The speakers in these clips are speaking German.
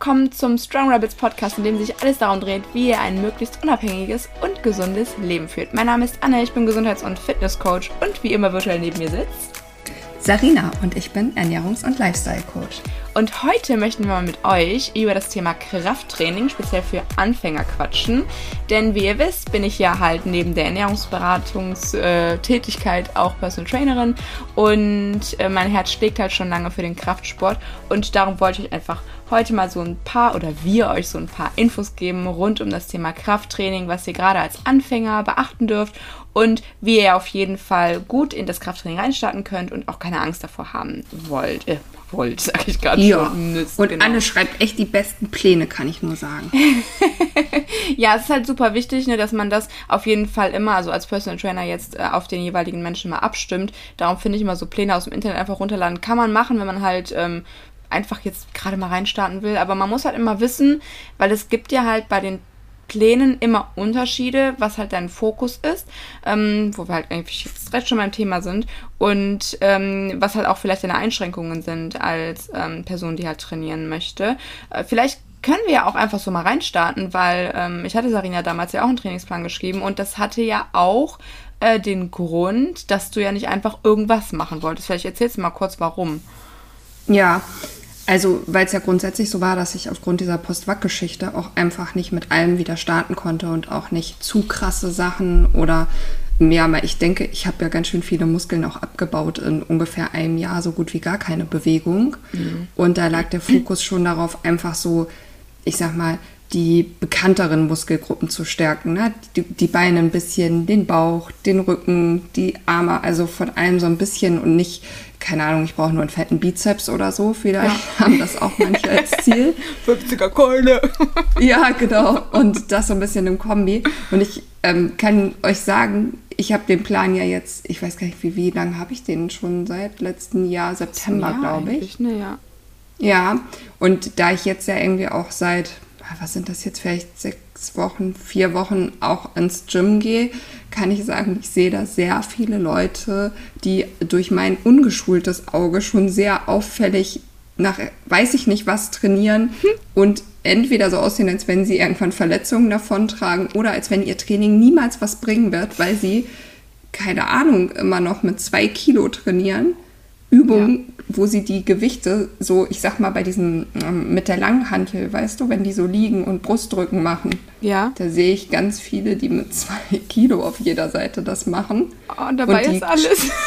willkommen zum Strong Rabbits Podcast, in dem sich alles darum dreht, wie ihr ein möglichst unabhängiges und gesundes Leben führt. Mein Name ist Anne, ich bin Gesundheits- und Fitnesscoach und wie immer virtuell neben mir sitzt Sarina und ich bin Ernährungs- und Lifestyle-Coach. Und heute möchten wir mal mit euch über das Thema Krafttraining, speziell für Anfänger, quatschen. Denn wie ihr wisst, bin ich ja halt neben der Ernährungsberatungstätigkeit auch Personal Trainerin und äh, mein Herz schlägt halt schon lange für den Kraftsport. Und darum wollte ich euch einfach heute mal so ein paar oder wir euch so ein paar Infos geben rund um das Thema Krafttraining, was ihr gerade als Anfänger beachten dürft und wie ihr auf jeden Fall gut in das Krafttraining reinstarten könnt und auch keine Angst davor haben wollt. Äh, wollt, sag ich gerade ja. schon. Nützt, und genau. Anne schreibt echt die besten Pläne, kann ich nur sagen. ja, es ist halt super wichtig, ne, dass man das auf jeden Fall immer, also als Personal Trainer jetzt äh, auf den jeweiligen Menschen mal abstimmt. Darum finde ich immer so Pläne aus dem Internet einfach runterladen. Kann man machen, wenn man halt ähm, einfach jetzt gerade mal reinstarten will. Aber man muss halt immer wissen, weil es gibt ja halt bei den Plänen immer Unterschiede, was halt dein Fokus ist, ähm, wo wir halt eigentlich jetzt recht schon beim Thema sind und ähm, was halt auch vielleicht deine Einschränkungen sind als ähm, Person, die halt trainieren möchte. Äh, vielleicht können wir ja auch einfach so mal reinstarten, weil ähm, ich hatte Sarina damals ja auch einen Trainingsplan geschrieben und das hatte ja auch äh, den Grund, dass du ja nicht einfach irgendwas machen wolltest. Vielleicht erzählst du mal kurz, warum. Ja, also, weil es ja grundsätzlich so war, dass ich aufgrund dieser Post-Wack-Geschichte auch einfach nicht mit allem wieder starten konnte und auch nicht zu krasse Sachen oder ja, aber ich denke, ich habe ja ganz schön viele Muskeln auch abgebaut in ungefähr einem Jahr, so gut wie gar keine Bewegung. Mhm. Und da lag der Fokus schon darauf, einfach so, ich sag mal, die bekannteren Muskelgruppen zu stärken. Ne? Die, die, Beine ein bisschen, den Bauch, den Rücken, die Arme, also von allem so ein bisschen und nicht, keine Ahnung, ich brauche nur einen fetten Bizeps oder so. Vielleicht ja. haben das auch manche als Ziel. 50er Keule. ja, genau. Und das so ein bisschen im Kombi. Und ich ähm, kann euch sagen, ich habe den Plan ja jetzt, ich weiß gar nicht, wie, wie lange habe ich den schon seit letzten Jahr, September, glaube ich. Ne, ja. ja, und da ich jetzt ja irgendwie auch seit was sind das jetzt vielleicht sechs Wochen, vier Wochen auch ins Gym gehe, kann ich sagen, ich sehe da sehr viele Leute, die durch mein ungeschultes Auge schon sehr auffällig nach weiß ich nicht was trainieren hm. und entweder so aussehen, als wenn sie irgendwann Verletzungen davontragen oder als wenn ihr Training niemals was bringen wird, weil sie, keine Ahnung, immer noch mit zwei Kilo trainieren. Übungen, ja wo sie die Gewichte so, ich sag mal, bei diesem ähm, mit der Langhantel, weißt du, wenn die so liegen und Brustdrücken machen. Ja. Da sehe ich ganz viele, die mit zwei Kilo auf jeder Seite das machen. Oh, und dabei und die, ist alles.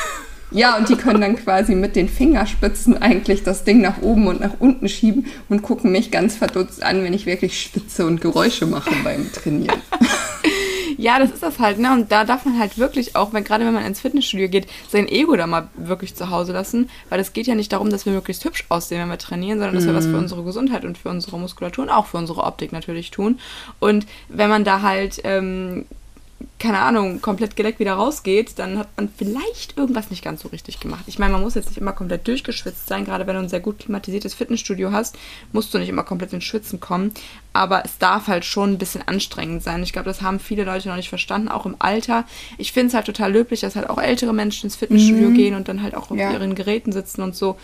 Ja, und die können dann quasi mit den Fingerspitzen eigentlich das Ding nach oben und nach unten schieben und gucken mich ganz verdutzt an, wenn ich wirklich schwitze und Geräusche mache beim Trainieren. Ja, das ist das halt, ne? Und da darf man halt wirklich auch, wenn, gerade wenn man ins Fitnessstudio geht, sein Ego da mal wirklich zu Hause lassen. Weil es geht ja nicht darum, dass wir möglichst hübsch aussehen, wenn wir trainieren, sondern dass mm. wir was für mhm. unsere Gesundheit und für unsere Muskulatur und auch für unsere Optik natürlich tun. Und wenn man da halt ähm, keine Ahnung, komplett geleckt wieder rausgeht, dann hat man vielleicht irgendwas nicht ganz so richtig gemacht. Ich meine, man muss jetzt nicht immer komplett durchgeschwitzt sein, gerade wenn du ein sehr gut klimatisiertes Fitnessstudio hast, musst du nicht immer komplett ins Schwitzen kommen, aber es darf halt schon ein bisschen anstrengend sein. Ich glaube, das haben viele Leute noch nicht verstanden, auch im Alter. Ich finde es halt total löblich, dass halt auch ältere Menschen ins Fitnessstudio mhm. gehen und dann halt auch auf ja. ihren Geräten sitzen und so.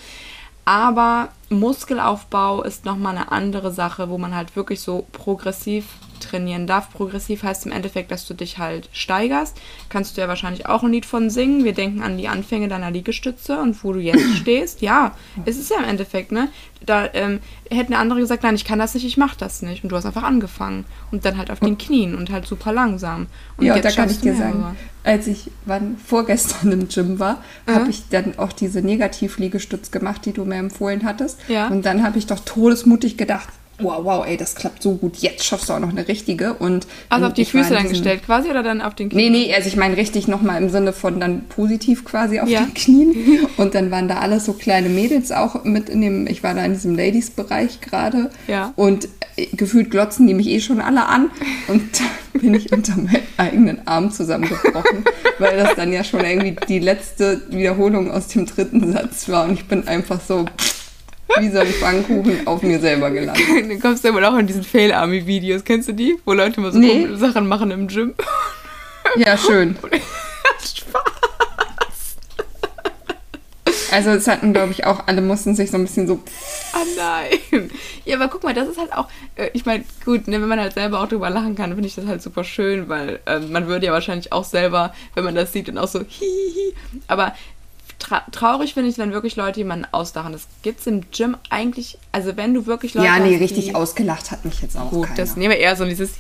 Aber Muskelaufbau ist nochmal eine andere Sache, wo man halt wirklich so progressiv trainieren darf. Progressiv heißt im Endeffekt, dass du dich halt steigerst. Kannst du ja wahrscheinlich auch ein Lied von singen. Wir denken an die Anfänge deiner Liegestütze und wo du jetzt stehst. Ja, es ist ja im Endeffekt, ne? Da ähm, hätten andere gesagt, nein, ich kann das nicht, ich mach das nicht. Und du hast einfach angefangen. Und dann halt auf den Knien und halt super langsam. Und ja, da kann ich dir sagen, als ich wann, vorgestern im Gym war, mhm. habe ich dann auch diese Negativ-Liegestütz gemacht, die du mir empfohlen hattest. Ja. Und dann habe ich doch todesmutig gedacht, wow, wow, ey, das klappt so gut. Jetzt schaffst du auch noch eine richtige. Und also auf die Füße dann gestellt quasi oder dann auf den Knien? Nee, nee, also ich meine richtig nochmal im Sinne von dann positiv quasi auf ja. den Knien. Und dann waren da alles so kleine Mädels auch mit in dem, ich war da in diesem Ladies-Bereich gerade. Ja. Und äh, gefühlt glotzen die mich eh schon alle an. Und da bin ich unter meinen eigenen Arm zusammengebrochen, weil das dann ja schon irgendwie die letzte Wiederholung aus dem dritten Satz war. Und ich bin einfach so... Pff, wie so ein Pfannkuchen auf mir selber gelandet. Dann kommst du aber auch in diesen Fail-Army-Videos. Kennst du die? Wo Leute mal so nee. Sachen machen im Gym. Ja, schön. Spaß. Also es hatten, glaube ich, auch alle mussten sich so ein bisschen so. Ah nein. Ja, aber guck mal, das ist halt auch, äh, ich meine, gut, ne, wenn man halt selber auch drüber lachen kann, finde ich das halt super schön, weil ähm, man würde ja wahrscheinlich auch selber, wenn man das sieht, dann auch so hihihi. Aber tra traurig finde ich, wenn wirklich Leute jemanden auslachen. Das gibt es im Gym eigentlich, also wenn du wirklich Leute. Ja, nee, hast, richtig ausgelacht hat mich jetzt auch. Gut, keiner. das nehmen wir eher so dieses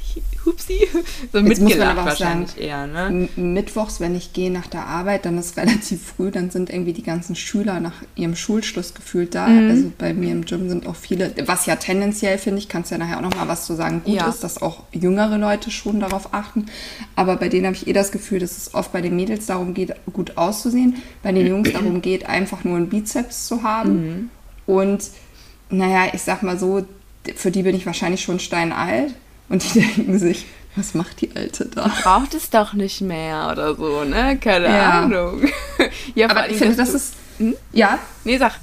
Hupsi, so jetzt mitgelacht wahrscheinlich sagen, eher. Ne? Mittwochs, wenn ich gehe nach der Arbeit, dann ist relativ früh, dann sind irgendwie die ganzen Schüler nach ihrem Schulschluss gefühlt da. Mhm. Also bei mir im Gym sind auch viele, was ja tendenziell, finde ich, kannst ja nachher auch noch mal was zu sagen, gut ja. ist, dass auch jüngere Leute schon darauf achten. Aber bei denen habe ich eh das Gefühl, dass es oft bei den Mädels darum geht, gut auszusehen. Bei den Jungs darum geht, einfach nur einen Bizeps zu haben. Mhm. Und naja, ich sag mal so, für die bin ich wahrscheinlich schon steinalt. Und die denken sich, was macht die Alte da? Braucht es doch nicht mehr oder so, ne? Keine ja. Ahnung. ja, aber ich finde, das ist. Hm? Ja? Nee, sag.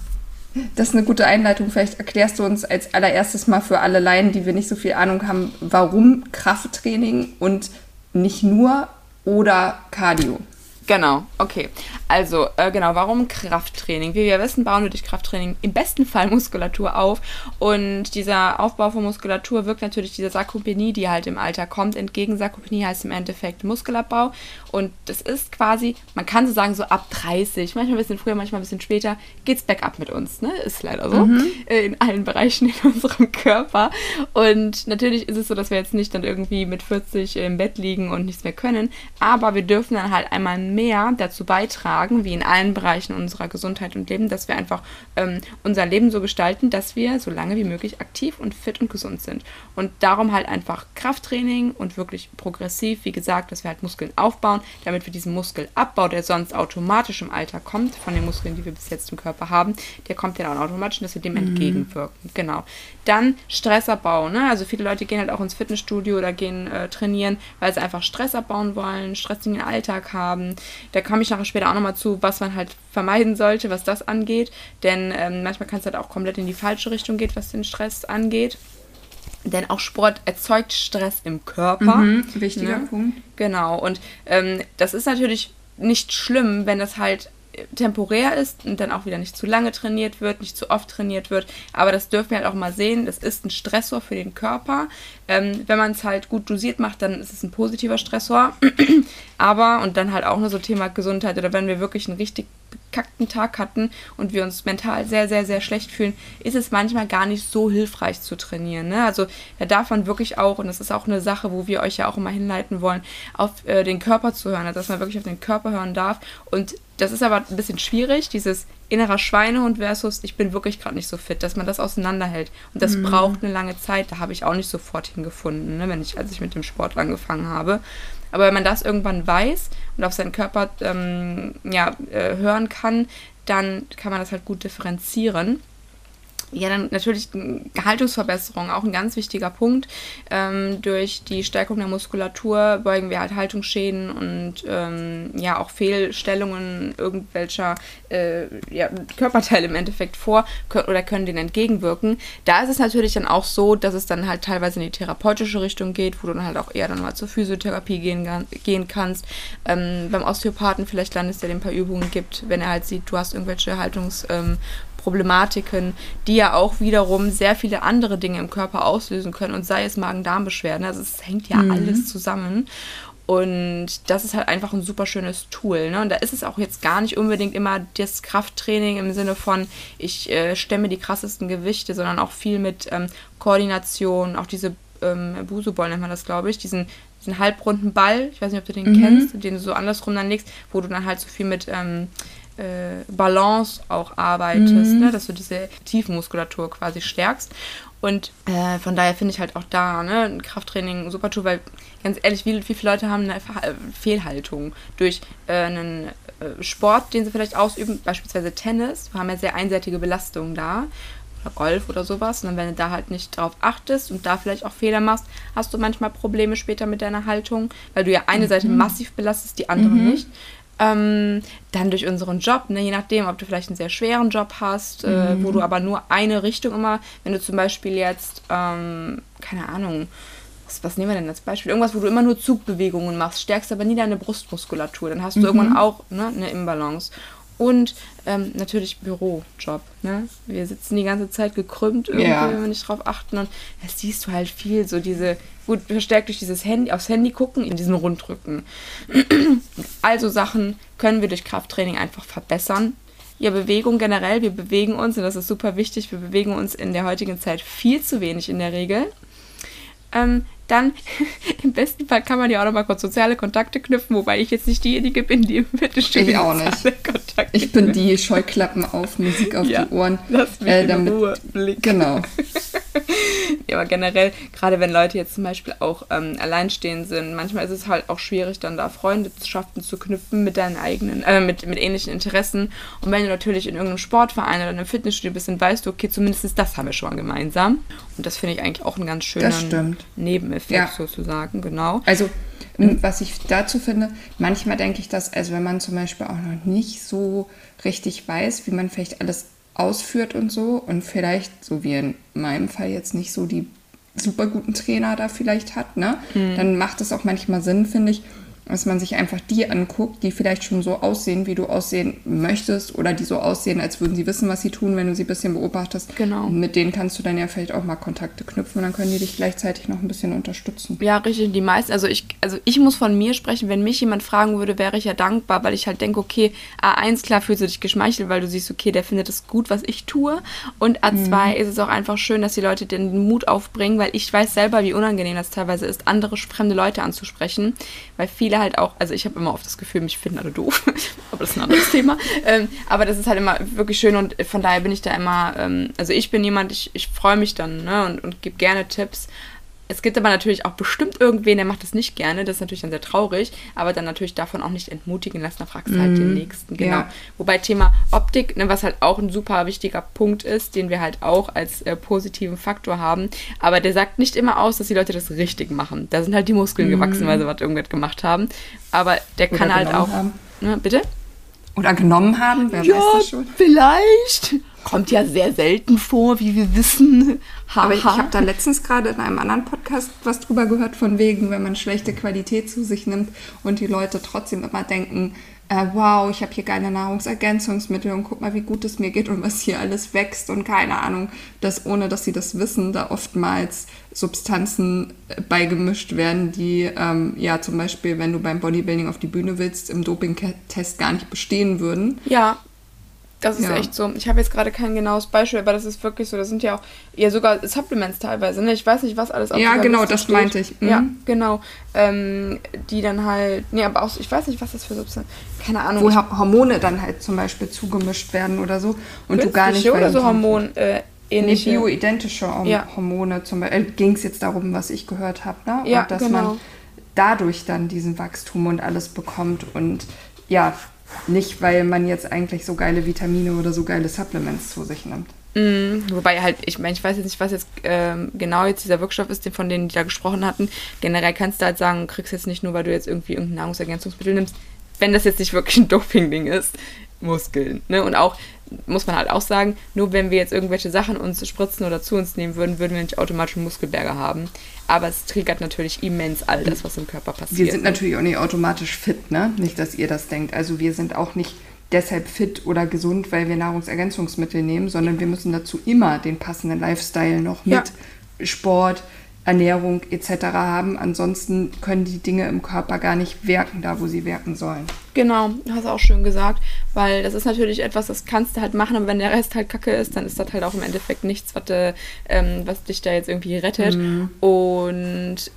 Das ist eine gute Einleitung. Vielleicht erklärst du uns als allererstes mal für alle Laien, die wir nicht so viel Ahnung haben, warum Krafttraining und nicht nur oder Cardio. Genau, okay. Also, äh, genau, warum Krafttraining? Wie wir wissen, bauen wir durch Krafttraining im besten Fall Muskulatur auf. Und dieser Aufbau von Muskulatur wirkt natürlich dieser Sarkopenie, die halt im Alter kommt, entgegen. Sarkopenie heißt im Endeffekt Muskelabbau. Und das ist quasi, man kann so sagen, so ab 30, manchmal ein bisschen früher, manchmal ein bisschen später, geht's bergab mit uns. Ne? Ist leider so. Mhm. Äh, in allen Bereichen in unserem Körper. Und natürlich ist es so, dass wir jetzt nicht dann irgendwie mit 40 im Bett liegen und nichts mehr können. Aber wir dürfen dann halt einmal mehr dazu beitragen, wie in allen Bereichen unserer Gesundheit und Leben, dass wir einfach ähm, unser Leben so gestalten, dass wir so lange wie möglich aktiv und fit und gesund sind. Und darum halt einfach Krafttraining und wirklich progressiv, wie gesagt, dass wir halt Muskeln aufbauen, damit wir diesen Muskelabbau, der sonst automatisch im Alter kommt, von den Muskeln, die wir bis jetzt im Körper haben, der kommt ja dann automatisch, dass wir dem mhm. entgegenwirken. Genau. Dann Stressabbau. Ne? Also viele Leute gehen halt auch ins Fitnessstudio oder gehen äh, trainieren, weil sie einfach Stress abbauen wollen, stressigen Alltag haben. Da komme ich nachher später auch nochmal zu, was man halt vermeiden sollte, was das angeht. Denn ähm, manchmal kann es halt auch komplett in die falsche Richtung gehen, was den Stress angeht. Denn auch Sport erzeugt Stress im Körper. Mhm, wichtiger ne? Punkt. Genau. Und ähm, das ist natürlich nicht schlimm, wenn das halt temporär ist und dann auch wieder nicht zu lange trainiert wird, nicht zu oft trainiert wird. Aber das dürfen wir halt auch mal sehen. Das ist ein Stressor für den Körper. Ähm, wenn man es halt gut dosiert macht, dann ist es ein positiver Stressor. Aber, und dann halt auch nur so Thema Gesundheit oder wenn wir wirklich einen richtig bekackten Tag hatten und wir uns mental sehr, sehr, sehr schlecht fühlen, ist es manchmal gar nicht so hilfreich zu trainieren. Ne? Also da darf man wirklich auch, und das ist auch eine Sache, wo wir euch ja auch immer hinleiten wollen, auf äh, den Körper zu hören, also dass man wirklich auf den Körper hören darf. Und das ist aber ein bisschen schwierig, dieses innerer Schweinehund versus ich bin wirklich gerade nicht so fit, dass man das auseinanderhält. Und das mhm. braucht eine lange Zeit. Da habe ich auch nicht sofort hingefunden, ne, wenn ich, als ich mit dem Sport angefangen habe. Aber wenn man das irgendwann weiß und auf seinen Körper ähm, ja, äh, hören kann, dann kann man das halt gut differenzieren. Ja, dann natürlich Haltungsverbesserung, auch ein ganz wichtiger Punkt. Ähm, durch die Stärkung der Muskulatur beugen wir halt Haltungsschäden und ähm, ja auch Fehlstellungen irgendwelcher äh, ja, Körperteile im Endeffekt vor können, oder können denen entgegenwirken. Da ist es natürlich dann auch so, dass es dann halt teilweise in die therapeutische Richtung geht, wo du dann halt auch eher dann mal zur Physiotherapie gehen, gehen kannst. Ähm, beim Osteopathen vielleicht landest, der dir ein paar Übungen gibt, wenn er halt sieht, du hast irgendwelche Haltungs- ähm, Problematiken, die ja auch wiederum sehr viele andere Dinge im Körper auslösen können und sei es Magen-Darm-Beschwerden. Also es hängt ja mhm. alles zusammen. Und das ist halt einfach ein super schönes Tool. Ne? Und da ist es auch jetzt gar nicht unbedingt immer das Krafttraining im Sinne von, ich äh, stemme die krassesten Gewichte, sondern auch viel mit ähm, Koordination, auch diese ähm, Busuball nennt man das, glaube ich, diesen, diesen halbrunden Ball, ich weiß nicht, ob du den mhm. kennst, den du so andersrum dann legst, wo du dann halt so viel mit ähm, äh, Balance auch arbeitest, mhm. ne? dass du diese Tiefenmuskulatur quasi stärkst. Und äh, von daher finde ich halt auch da ne, ein Krafttraining super toll, weil ganz ehrlich, wie, wie viele Leute haben eine Fehlhaltung durch äh, einen äh, Sport, den sie vielleicht ausüben, beispielsweise Tennis. Wir haben ja sehr einseitige Belastungen da oder Golf oder sowas. Und wenn du da halt nicht drauf achtest und da vielleicht auch Fehler machst, hast du manchmal Probleme später mit deiner Haltung, weil du ja eine Seite mhm. massiv belastest, die andere mhm. nicht. Ähm, dann durch unseren Job, ne, je nachdem, ob du vielleicht einen sehr schweren Job hast, äh, mhm. äh, wo du aber nur eine Richtung immer, wenn du zum Beispiel jetzt, ähm, keine Ahnung, was, was, nehmen wir denn als Beispiel? Irgendwas, wo du immer nur Zugbewegungen machst, stärkst aber nie deine Brustmuskulatur, dann hast du mhm. irgendwann auch ne, eine Imbalance. Und ähm, natürlich Bürojob. Ne? Wir sitzen die ganze Zeit gekrümmt irgendwie, Ja. wenn wir nicht drauf achten. Und da siehst du halt viel, so diese, gut, verstärkt durch dieses Handy, aufs Handy gucken, in diesen Rundrücken. also Sachen können wir durch Krafttraining einfach verbessern. Ja, Bewegung generell, wir bewegen uns und das ist super wichtig. Wir bewegen uns in der heutigen Zeit viel zu wenig in der Regel. Ähm, dann, im besten Fall kann man ja auch noch mal kurz soziale Kontakte knüpfen, wobei ich jetzt nicht diejenige bin, die im Fitnessstudio Ich auch nicht. soziale Kontakte Ich bin die Scheuklappen auf, Musik auf Ja, die Ohren. Lass mich äh, in damit- Ruhe blicken. Genau. Ja, aber generell, gerade wenn Leute jetzt zum Beispiel auch ähm, alleinstehend sind, manchmal ist es halt auch schwierig, dann da Freundschaften zu knüpfen mit deinen eigenen, äh, mit, mit ähnlichen Interessen. Und wenn du natürlich in irgendeinem Sportverein oder in einem Fitnessstudio bist, dann weißt du, okay, zumindest das haben wir schon mal gemeinsam. Und das finde ich eigentlich auch einen ganz schönen stimmt. Nebeneffekt Ja. sozusagen, genau. Also, m, was ich dazu finde, manchmal denke ich, dass, also wenn man zum Beispiel auch noch nicht so richtig weiß, wie man vielleicht alles ausführt und so und vielleicht, so wie in meinem Fall jetzt nicht so die super guten Trainer da vielleicht hat, ne, dann macht es auch manchmal Sinn, finde ich, dass man sich einfach die anguckt, die vielleicht schon so aussehen, wie du aussehen möchtest oder die so aussehen, als würden sie wissen, was sie tun, wenn du sie ein bisschen beobachtest. Genau. Und mit denen kannst du dann ja vielleicht auch mal Kontakte knüpfen und dann können die dich gleichzeitig noch ein bisschen unterstützen. Ja, richtig. Die meisten, also ich, also ich muss von mir sprechen, wenn mich jemand fragen würde, wäre ich ja dankbar, weil ich halt denke, okay, A1, klar fühlst du dich geschmeichelt, weil du siehst, okay, der findet es gut, was ich tue. Und A2 ist es auch einfach schön, dass die Leute den Mut aufbringen, weil ich weiß selber, wie unangenehm das teilweise ist, andere fremde Leute anzusprechen. Weil viele halt auch, also ich habe immer oft das Gefühl, mich finden alle doof. aber das ist ein anderes Thema. Ähm, aber das ist halt immer wirklich schön und von daher bin ich da immer, ähm, also ich bin jemand, ich, ich freue mich dann ne, und, und gebe gerne Tipps. Es gibt aber natürlich auch bestimmt irgendwen, der macht das nicht gerne. Das ist natürlich dann sehr traurig, aber dann natürlich davon auch nicht entmutigen lassen. Da fragst du halt den nächsten. Genau. ja. Wobei Thema Optik, ne, was halt auch ein super wichtiger Punkt ist, den wir halt auch als äh, positiven Faktor haben. Aber der sagt nicht immer aus, dass die Leute das richtig machen. Da sind halt die Muskeln gewachsen, weil sie was irgendwas gemacht haben. Aber der kann halt auch. haben. Ne, bitte? Oder genommen haben, wer weiß das schon. vielleicht. Kommt ja sehr selten vor, wie wir wissen. Ha, Aber ich, ich ha. habe da letztens gerade in einem anderen Podcast was drüber gehört, von wegen, wenn man schlechte Qualität zu sich nimmt und die Leute trotzdem immer denken, äh, wow, ich habe hier geile Nahrungsergänzungsmittel und guck mal, wie gut es mir geht und was hier alles wächst und keine Ahnung, dass ohne dass sie das wissen, da oftmals Substanzen äh, beigemischt werden, die ähm, ja zum Beispiel, wenn du beim Bodybuilding auf die Bühne willst, im Doping-Test gar nicht bestehen würden. Ja, das ist Ja. echt so. Ich habe jetzt gerade kein genaues Beispiel, aber das ist wirklich so. Das sind ja auch ja sogar Supplements teilweise. Ne? Ich weiß nicht, was alles auf Ja, genau, Liste das steht. meinte ich. Mhm. Ja, genau. Ähm, die dann halt. Nee, aber auch, ich weiß nicht, was das für Substanzen. Keine Ahnung. Wo Hormone dann halt zum Beispiel zugemischt werden oder so und du gar nicht oder so Hormon äh, Nee, bioidentische Horm Ja. Hormone zum Beispiel. Ging es jetzt darum, was ich gehört habe, ne? Ja, und dass genau. man dadurch dann diesen Wachstum und alles bekommt und ja, nicht, weil man jetzt eigentlich so geile Vitamine oder so geile Supplements zu sich nimmt. Mhm, wobei halt, ich meine, ich weiß jetzt nicht, was jetzt ähm, genau jetzt dieser Wirkstoff ist, den, von denen die da gesprochen hatten. Generell kannst du halt sagen, kriegst jetzt nicht nur, weil du jetzt irgendwie irgendein Nahrungsergänzungsmittel nimmst, wenn das jetzt nicht wirklich ein Doping-Ding ist, Muskeln. Ne? Und auch, muss man halt auch sagen, nur wenn wir jetzt irgendwelche Sachen uns spritzen oder zu uns nehmen würden, würden wir nicht automatisch einen Muskelberger haben. Aber es triggert natürlich immens all das, was im Körper passiert. Wir sind natürlich auch nicht automatisch fit, ne? Nicht, dass ihr das denkt. Also wir sind auch nicht deshalb fit oder gesund, weil wir Nahrungsergänzungsmittel nehmen, sondern wir müssen dazu immer den passenden Lifestyle noch mit Ja. Sport, Ernährung etc. haben. Ansonsten können die Dinge im Körper gar nicht wirken, da wo sie wirken sollen. Genau, hast du auch schön gesagt, weil das ist natürlich etwas, das kannst du halt machen, aber wenn der Rest halt kacke ist, dann ist das halt auch im Endeffekt nichts, was, äh, ähm, was dich da jetzt irgendwie rettet. Und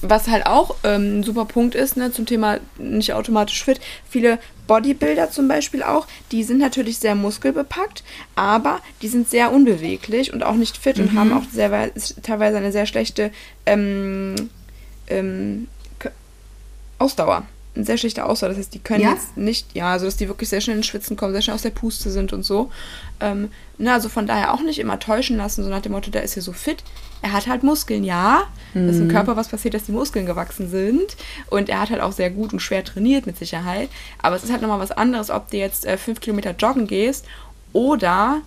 was halt auch ähm, ein super Punkt ist, ne, zum Thema nicht automatisch fit, viele Bodybuilder zum Beispiel auch, die sind natürlich sehr muskelbepackt, aber die sind sehr unbeweglich und auch nicht fit und haben auch sehr, wei- teilweise eine sehr schlechte ähm, ähm, Ausdauer. Eine sehr schlechte Ausdauer. Das heißt, die können Ja? jetzt nicht, ja, also dass die wirklich sehr schnell ins Schwitzen kommen, sehr schnell aus der Puste sind und so. Ähm, na, also von daher auch nicht immer täuschen lassen, so nach dem Motto, der ist ja so fit. Er hat halt Muskeln, ja. Das ist im Körper was passiert, dass die Muskeln gewachsen sind. Und er hat halt auch sehr gut und schwer trainiert, mit Sicherheit. Aber es ist halt nochmal was anderes, ob du jetzt äh, fünf Kilometer joggen gehst oder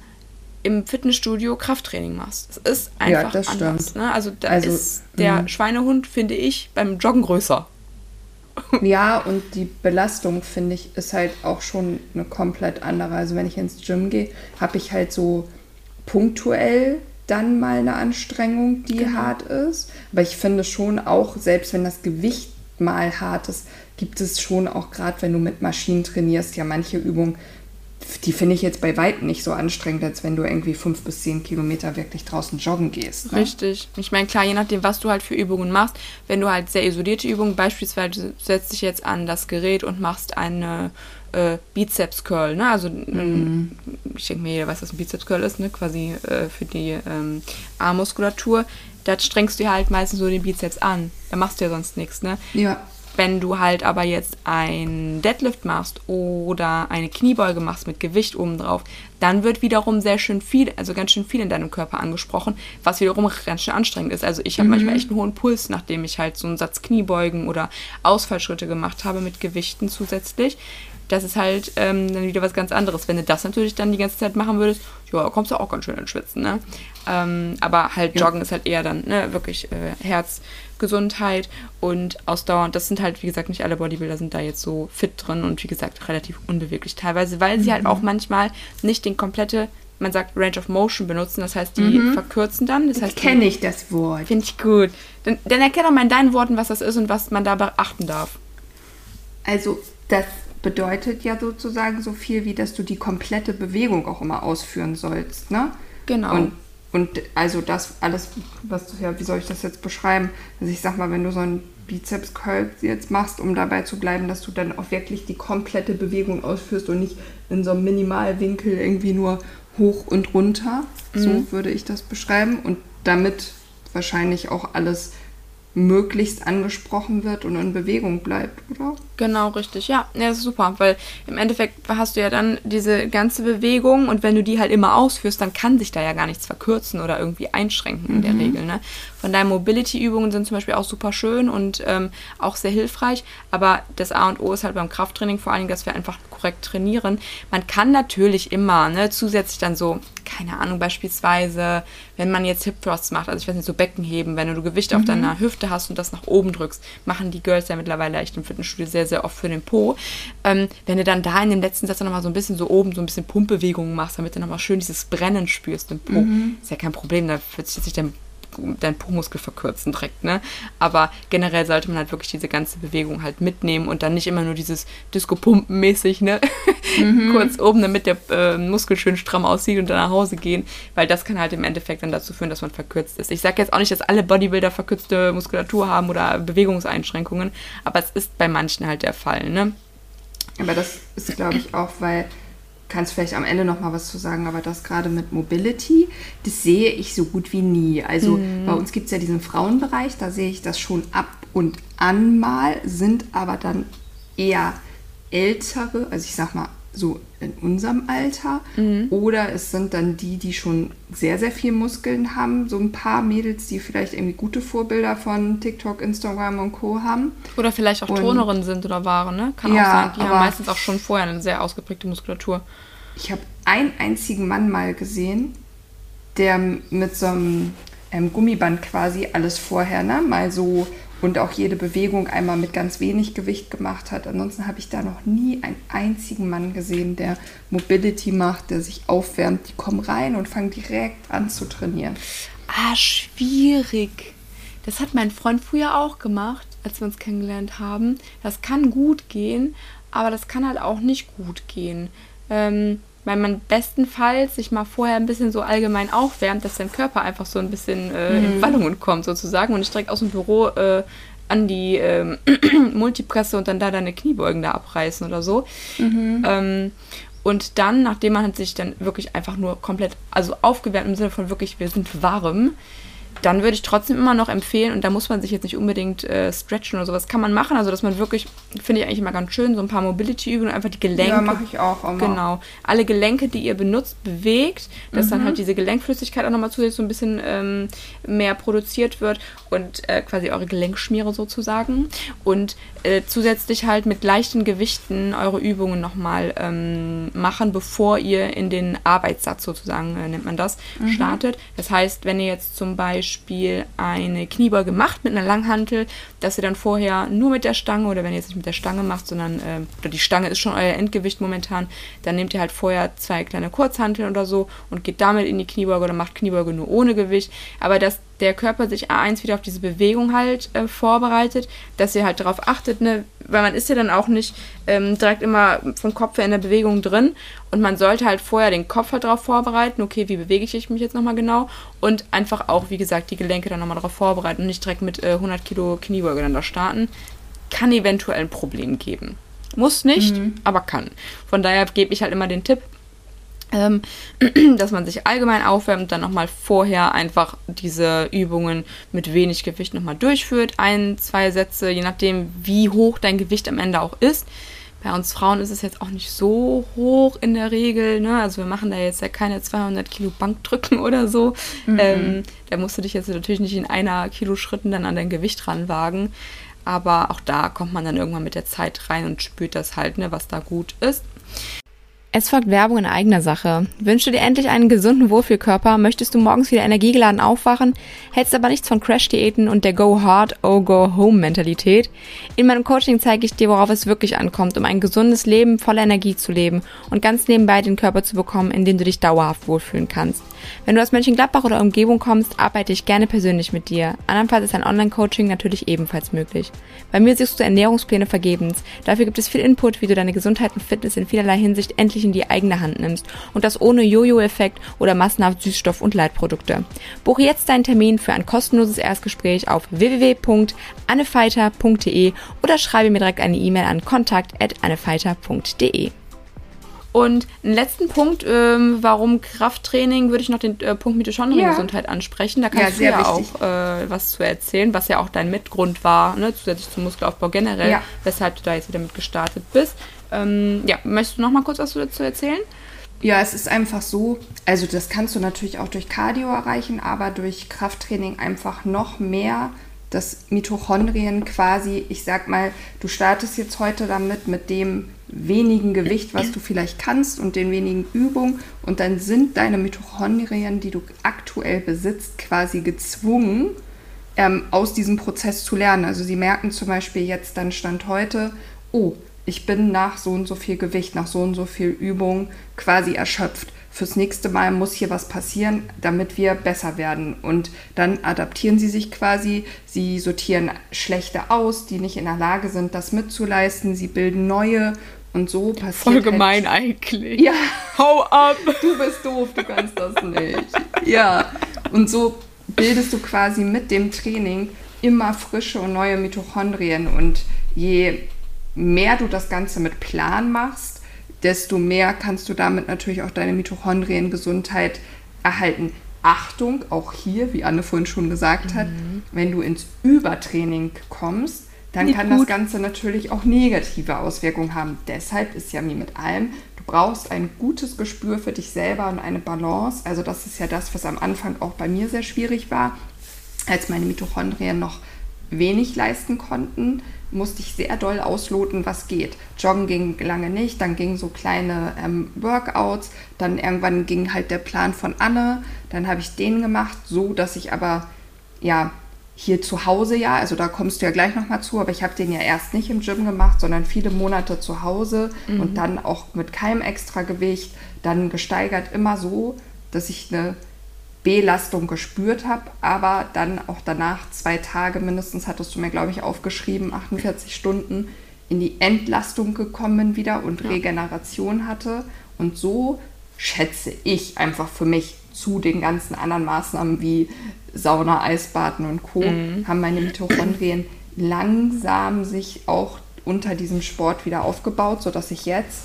im Fitnessstudio Krafttraining machst. Es ist Ja, einfach das anders. Ne? Also da Also, ist der mh. Schweinehund, finde ich, beim Joggen größer. Ja, und die Belastung, finde ich, ist halt auch schon eine komplett andere. Also wenn ich ins Gym gehe, habe ich halt so punktuell dann mal eine Anstrengung, die genau. hart ist. Aber ich finde schon auch, selbst wenn das Gewicht mal hart ist, gibt es schon auch gerade, wenn du mit Maschinen trainierst, ja manche Übungen, die finde ich jetzt bei weitem nicht so anstrengend, als wenn du irgendwie fünf bis zehn Kilometer wirklich draußen joggen gehst. Ne? Richtig. Ich meine, klar, je nachdem, was du halt für Übungen machst, wenn du halt sehr isolierte Übungen, beispielsweise setzt dich jetzt an das Gerät und machst eine äh, Bizeps Curl, ne? Also mhm. ich denke mir, jeder weiß, was ein Bizeps Curl ist, ne? Quasi äh, für die ähm, Armmuskulatur. Da strengst du halt meistens so den Bizeps an. Da machst du ja sonst nichts, ne? Ja. Wenn du halt aber jetzt ein Deadlift machst oder eine Kniebeuge machst mit Gewicht oben drauf, dann wird wiederum sehr schön viel, also ganz schön viel in deinem Körper angesprochen, was wiederum ganz schön anstrengend ist. Also ich habe mhm. manchmal echt einen hohen Puls, nachdem ich halt so einen Satz Kniebeugen oder Ausfallschritte gemacht habe mit Gewichten zusätzlich das ist halt ähm, dann wieder was ganz anderes. Wenn du das natürlich dann die ganze Zeit machen würdest, ja, kommst du auch ganz schön ins Schwitzen, ne? Ähm, aber halt Joggen ja. ist halt eher dann, ne, wirklich äh, Herzgesundheit und Ausdauer. Und das sind halt, wie gesagt, nicht alle Bodybuilder sind da jetzt so fit drin und wie gesagt, relativ unbeweglich teilweise, weil mhm. sie halt mhm. auch manchmal nicht den komplette man sagt Range of Motion benutzen, das heißt, die mhm. verkürzen dann. Das heißt, kenne ich das Wort. Finde ich gut. Dann, dann erkenne doch mal in deinen Worten, was das ist und was man da beachten darf. Also, das bedeutet ja sozusagen so viel, wie dass du die komplette Bewegung auch immer ausführen sollst. Ne? Genau. Und, und also das alles, was du ja, wie soll ich das jetzt beschreiben? Also ich sag mal, wenn du so einen Bizeps Curl jetzt machst, um dabei zu bleiben, dass du dann auch wirklich die komplette Bewegung ausführst und nicht in so einem Minimalwinkel irgendwie nur hoch und runter. Mhm. So würde ich das beschreiben. Und damit wahrscheinlich auch alles möglichst angesprochen wird und in Bewegung bleibt, oder? Genau, richtig. Ja, ja, das ist super, weil im Endeffekt hast du ja dann diese ganze Bewegung und wenn du die halt immer ausführst, dann kann sich da ja gar nichts verkürzen oder irgendwie einschränken in der mhm. Regel. Ne? Von daher Mobility-Übungen sind zum Beispiel auch super schön und ähm, auch sehr hilfreich, aber das A und O ist halt beim Krafttraining vor allen Dingen, dass wir einfach korrekt trainieren. Man kann natürlich immer ne, zusätzlich dann so keine Ahnung, beispielsweise, wenn man jetzt Hip Thrusts macht, also ich weiß nicht, so Beckenheben, wenn du Gewicht mhm. auf deiner Hüfte hast und das nach oben drückst, machen die Girls ja mittlerweile echt im Fitnessstudio sehr, sehr oft für den Po. Ähm, wenn du dann da in dem letzten Satz dann nochmal so ein bisschen so oben so ein bisschen Pumpbewegungen machst, damit du nochmal schön dieses Brennen spürst im Po, mhm. ist ja kein Problem, da wird sich dein dein Po-Muskel verkürzen direkt, ne? Aber generell sollte man halt wirklich diese ganze Bewegung halt mitnehmen und dann nicht immer nur dieses Disco-Pumpen-mäßig, ne? Mhm. Kurz oben, damit der äh, Muskel schön stramm aussieht und dann nach Hause gehen, weil das kann halt im Endeffekt dann dazu führen, dass man verkürzt ist. Ich sage jetzt auch nicht, dass alle Bodybuilder verkürzte Muskulatur haben oder Bewegungseinschränkungen, aber es ist bei manchen halt der Fall, ne? Aber das ist, glaube ich, auch, weil kannst vielleicht am Ende noch mal was zu sagen, aber das gerade mit Mobility, das sehe ich so gut wie nie. Also mhm. bei uns gibt es ja diesen Frauenbereich, da sehe ich das schon ab und an mal, sind aber dann eher ältere, also ich sag mal so in unserem Alter, mhm. oder es sind dann die, die schon sehr, sehr viel Muskeln haben, so ein paar Mädels, die vielleicht irgendwie gute Vorbilder von TikTok, Instagram und Co. haben. Oder vielleicht auch und, Turnerinnen sind oder waren, ne? Kann ja, auch sein. Die haben meistens auch schon vorher eine sehr ausgeprägte Muskulatur. Ich habe einen einzigen Mann mal gesehen, der mit so einem ähm, Gummiband quasi alles vorher, ne, mal so und auch jede Bewegung einmal mit ganz wenig Gewicht gemacht hat. Ansonsten habe ich da noch nie einen einzigen Mann gesehen, der Mobility macht, der sich aufwärmt. Die kommen rein und fangen direkt an zu trainieren. Ah, schwierig. Das hat mein Freund früher auch gemacht, als wir uns kennengelernt haben. Das kann gut gehen, aber das kann halt auch nicht gut gehen. Ähm, weil man bestenfalls sich mal vorher ein bisschen so allgemein aufwärmt, dass dein Körper einfach so ein bisschen äh, in mhm. Wallungen kommt sozusagen und nicht direkt aus dem Büro äh, an die ähm, Multipresse und dann da deine Kniebeugen da abreißen oder so. Mhm. Ähm, und dann, nachdem man sich dann wirklich einfach nur komplett, also aufgewärmt im Sinne von wirklich, wir sind warm, dann würde ich trotzdem immer noch empfehlen, und da muss man sich jetzt nicht unbedingt äh, stretchen oder sowas, kann man machen, also dass man wirklich, finde ich eigentlich immer ganz schön, so ein paar Mobility-Übungen, einfach die Gelenke. Ja, mache ich auch immer. Genau. Alle Gelenke, die ihr benutzt, bewegt, dass mhm. dann halt diese Gelenkflüssigkeit auch nochmal zusätzlich so ein bisschen ähm, mehr produziert wird und äh, quasi eure Gelenkschmiere sozusagen. Und äh, zusätzlich halt mit leichten Gewichten eure Übungen nochmal ähm, machen, bevor ihr in den Arbeitssatz sozusagen, äh, nennt man das, mhm. startet. Das heißt, wenn ihr jetzt zum Beispiel eine Kniebeuge macht mit einer Langhantel, dass ihr dann vorher nur mit der Stange oder wenn ihr jetzt nicht mit der Stange macht, sondern äh, oder die Stange ist schon euer Endgewicht momentan, dann nehmt ihr halt vorher zwei kleine Kurzhanteln oder so und geht damit in die Kniebeuge oder macht Kniebeuge nur ohne Gewicht. Aber dass der Körper sich A1 wieder auf diese Bewegung halt äh, vorbereitet, dass ihr halt darauf achtet, ne, weil man ist ja dann auch nicht ähm, direkt immer vom Kopf her in der Bewegung drin und man sollte halt vorher den Kopf halt darauf vorbereiten, okay, wie bewege ich mich jetzt nochmal genau und einfach auch, wie gesagt, die Gelenke dann nochmal darauf vorbereiten und nicht direkt mit äh, 100 Kilo Kniebeuge dann da starten, kann eventuell ein Problem geben. Muss nicht, mhm. aber kann. Von daher gebe ich halt immer den Tipp, ähm, dass man sich allgemein aufwärmt, dann nochmal vorher einfach diese Übungen mit wenig Gewicht nochmal durchführt. Ein, zwei Sätze, je nachdem, wie hoch dein Gewicht am Ende auch ist. Bei uns Frauen ist es jetzt auch nicht so hoch in der Regel. Ne? Also wir machen da jetzt ja keine 200 Kilo Bankdrücken oder so. Mhm. Ähm, da musst du dich jetzt natürlich nicht in einer Kilo Schritten dann an dein Gewicht ranwagen. Aber auch da kommt man dann irgendwann mit der Zeit rein und spürt das halt, ne, was da gut ist. Es folgt Werbung in eigener Sache. Wünschst du dir endlich einen gesunden Wohlfühlkörper? Möchtest du morgens wieder energiegeladen aufwachen? Hältst aber nichts von Crash-Diäten und der Go Hard, Oh Go Home Mentalität? In meinem Coaching zeige ich dir, worauf es wirklich ankommt, um ein gesundes Leben voller Energie zu leben und ganz nebenbei den Körper zu bekommen, in dem du dich dauerhaft wohlfühlen kannst. Wenn du aus Mönchengladbach oder Umgebung kommst, arbeite ich gerne persönlich mit dir. Andernfalls ist ein Online-Coaching natürlich ebenfalls möglich. Bei mir siehst du Ernährungspläne vergebens. Dafür gibt es viel Input, wie du deine Gesundheit und Fitness in vielerlei Hinsicht endlich in die eigene Hand nimmst. Und das ohne Jojo-Effekt oder massenhaft Süßstoff- und Leitprodukte. Buche jetzt deinen Termin für ein kostenloses Erstgespräch auf www.annefeiter.de oder schreibe mir direkt eine E-Mail an kontakt.annefeiter.de. Und einen letzten Punkt, ähm, warum Krafttraining, würde ich noch den äh, Punkt Mitochondriengesundheit ja. ansprechen. Da kannst ja, du ja auch äh, was zu erzählen, was ja auch dein Mitgrund war, ne, zusätzlich zum Muskelaufbau generell, ja. weshalb du da jetzt wieder mit gestartet bist. Ähm, ja, möchtest du noch mal kurz was dazu erzählen? Ja, es ist einfach so, also das kannst du natürlich auch durch Cardio erreichen, aber durch Krafttraining einfach noch mehr dass Mitochondrien quasi, ich sag mal, du startest jetzt heute damit mit dem wenigen Gewicht, was du vielleicht kannst und den wenigen Übungen und dann sind deine Mitochondrien, die du aktuell besitzt, quasi gezwungen, ähm, aus diesem Prozess zu lernen. Also sie merken zum Beispiel jetzt dann Stand heute, oh, ich bin nach so und so viel Gewicht, nach so und so viel Übung quasi erschöpft fürs nächste Mal muss hier was passieren, damit wir besser werden. Und dann adaptieren sie sich quasi, sie sortieren schlechte aus, die nicht in der Lage sind, das mitzuleisten, sie bilden neue und so passiert. Voll gemein halt, eigentlich. Ja. Hau ab! Du bist doof, du kannst das nicht. Ja. Und so bildest du quasi mit dem Training immer frische und neue Mitochondrien. Und je mehr du das Ganze mit Plan machst, desto mehr kannst du damit natürlich auch deine Mitochondriengesundheit erhalten. Achtung, auch hier, wie Anne vorhin schon gesagt hat, mhm. wenn du ins Übertraining kommst, dann Nicht kann gut. das Ganze natürlich auch negative Auswirkungen haben. Deshalb ist ja wie mit allem, du brauchst ein gutes Gespür für dich selber und eine Balance. Also das ist ja das, was am Anfang auch bei mir sehr schwierig war, als meine Mitochondrien noch wenig leisten konnten musste ich sehr doll ausloten, was geht. Joggen ging lange nicht, dann gingen so kleine ähm, Workouts, dann irgendwann ging halt der Plan von Anne, dann habe ich den gemacht, so dass ich aber ja hier zu Hause ja, also da kommst du ja gleich nochmal zu, aber ich habe den ja erst nicht im Gym gemacht, sondern viele Monate zu Hause mhm. und dann auch mit keinem extra Gewicht, dann gesteigert immer so, dass ich eine Belastung gespürt habe, aber dann auch danach zwei Tage mindestens, hattest du mir, glaube ich, aufgeschrieben, 48 Stunden in die Entlastung gekommen wieder und ja. Regeneration hatte. Und so schätze ich einfach für mich zu den ganzen anderen Maßnahmen wie Sauna, Eisbaden und Co. Mhm. haben meine Mitochondrien langsam sich auch unter diesem Sport wieder aufgebaut, sodass ich jetzt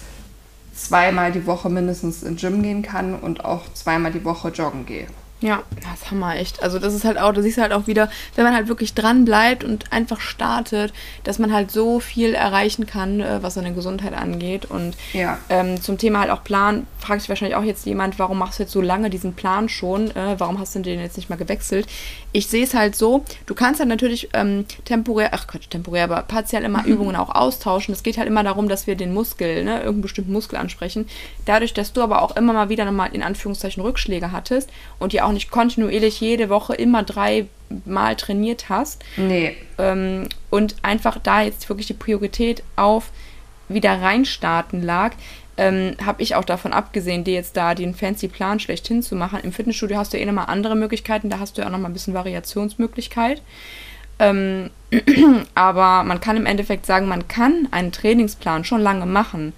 zweimal die Woche mindestens ins Gym gehen kann und auch zweimal die Woche joggen gehe. Ja, das haben wir echt. Also das ist halt auch, du siehst halt auch wieder, wenn man halt wirklich dran bleibt und einfach startet, dass man halt so viel erreichen kann, äh, was seine Gesundheit angeht. Und ja. ähm, zum Thema halt auch Plan, fragt sich wahrscheinlich auch jetzt jemand, warum machst du jetzt so lange diesen Plan schon? Äh, warum hast du den jetzt nicht mal gewechselt? Ich sehe es halt so, du kannst halt natürlich ähm, temporär, ach Quatsch, temporär, aber partiell immer Übungen auch austauschen. Es geht halt immer darum, dass wir den Muskel, ne, irgendeinen bestimmten Muskel ansprechen. Dadurch, dass du aber auch immer mal wieder nochmal in Anführungszeichen Rückschläge hattest und die ja auch nicht kontinuierlich jede Woche immer dreimal trainiert hast. Nee. Ähm, und einfach da jetzt wirklich die Priorität auf wieder reinstarten lag, ähm, habe ich auch davon abgesehen, dir jetzt da den fancy Plan schlechthin zu machen. Im Fitnessstudio hast du ja eh nochmal andere Möglichkeiten, da hast du ja auch nochmal ein bisschen Variationsmöglichkeit. Ähm, aber man kann im Endeffekt sagen, man kann einen Trainingsplan schon lange machen.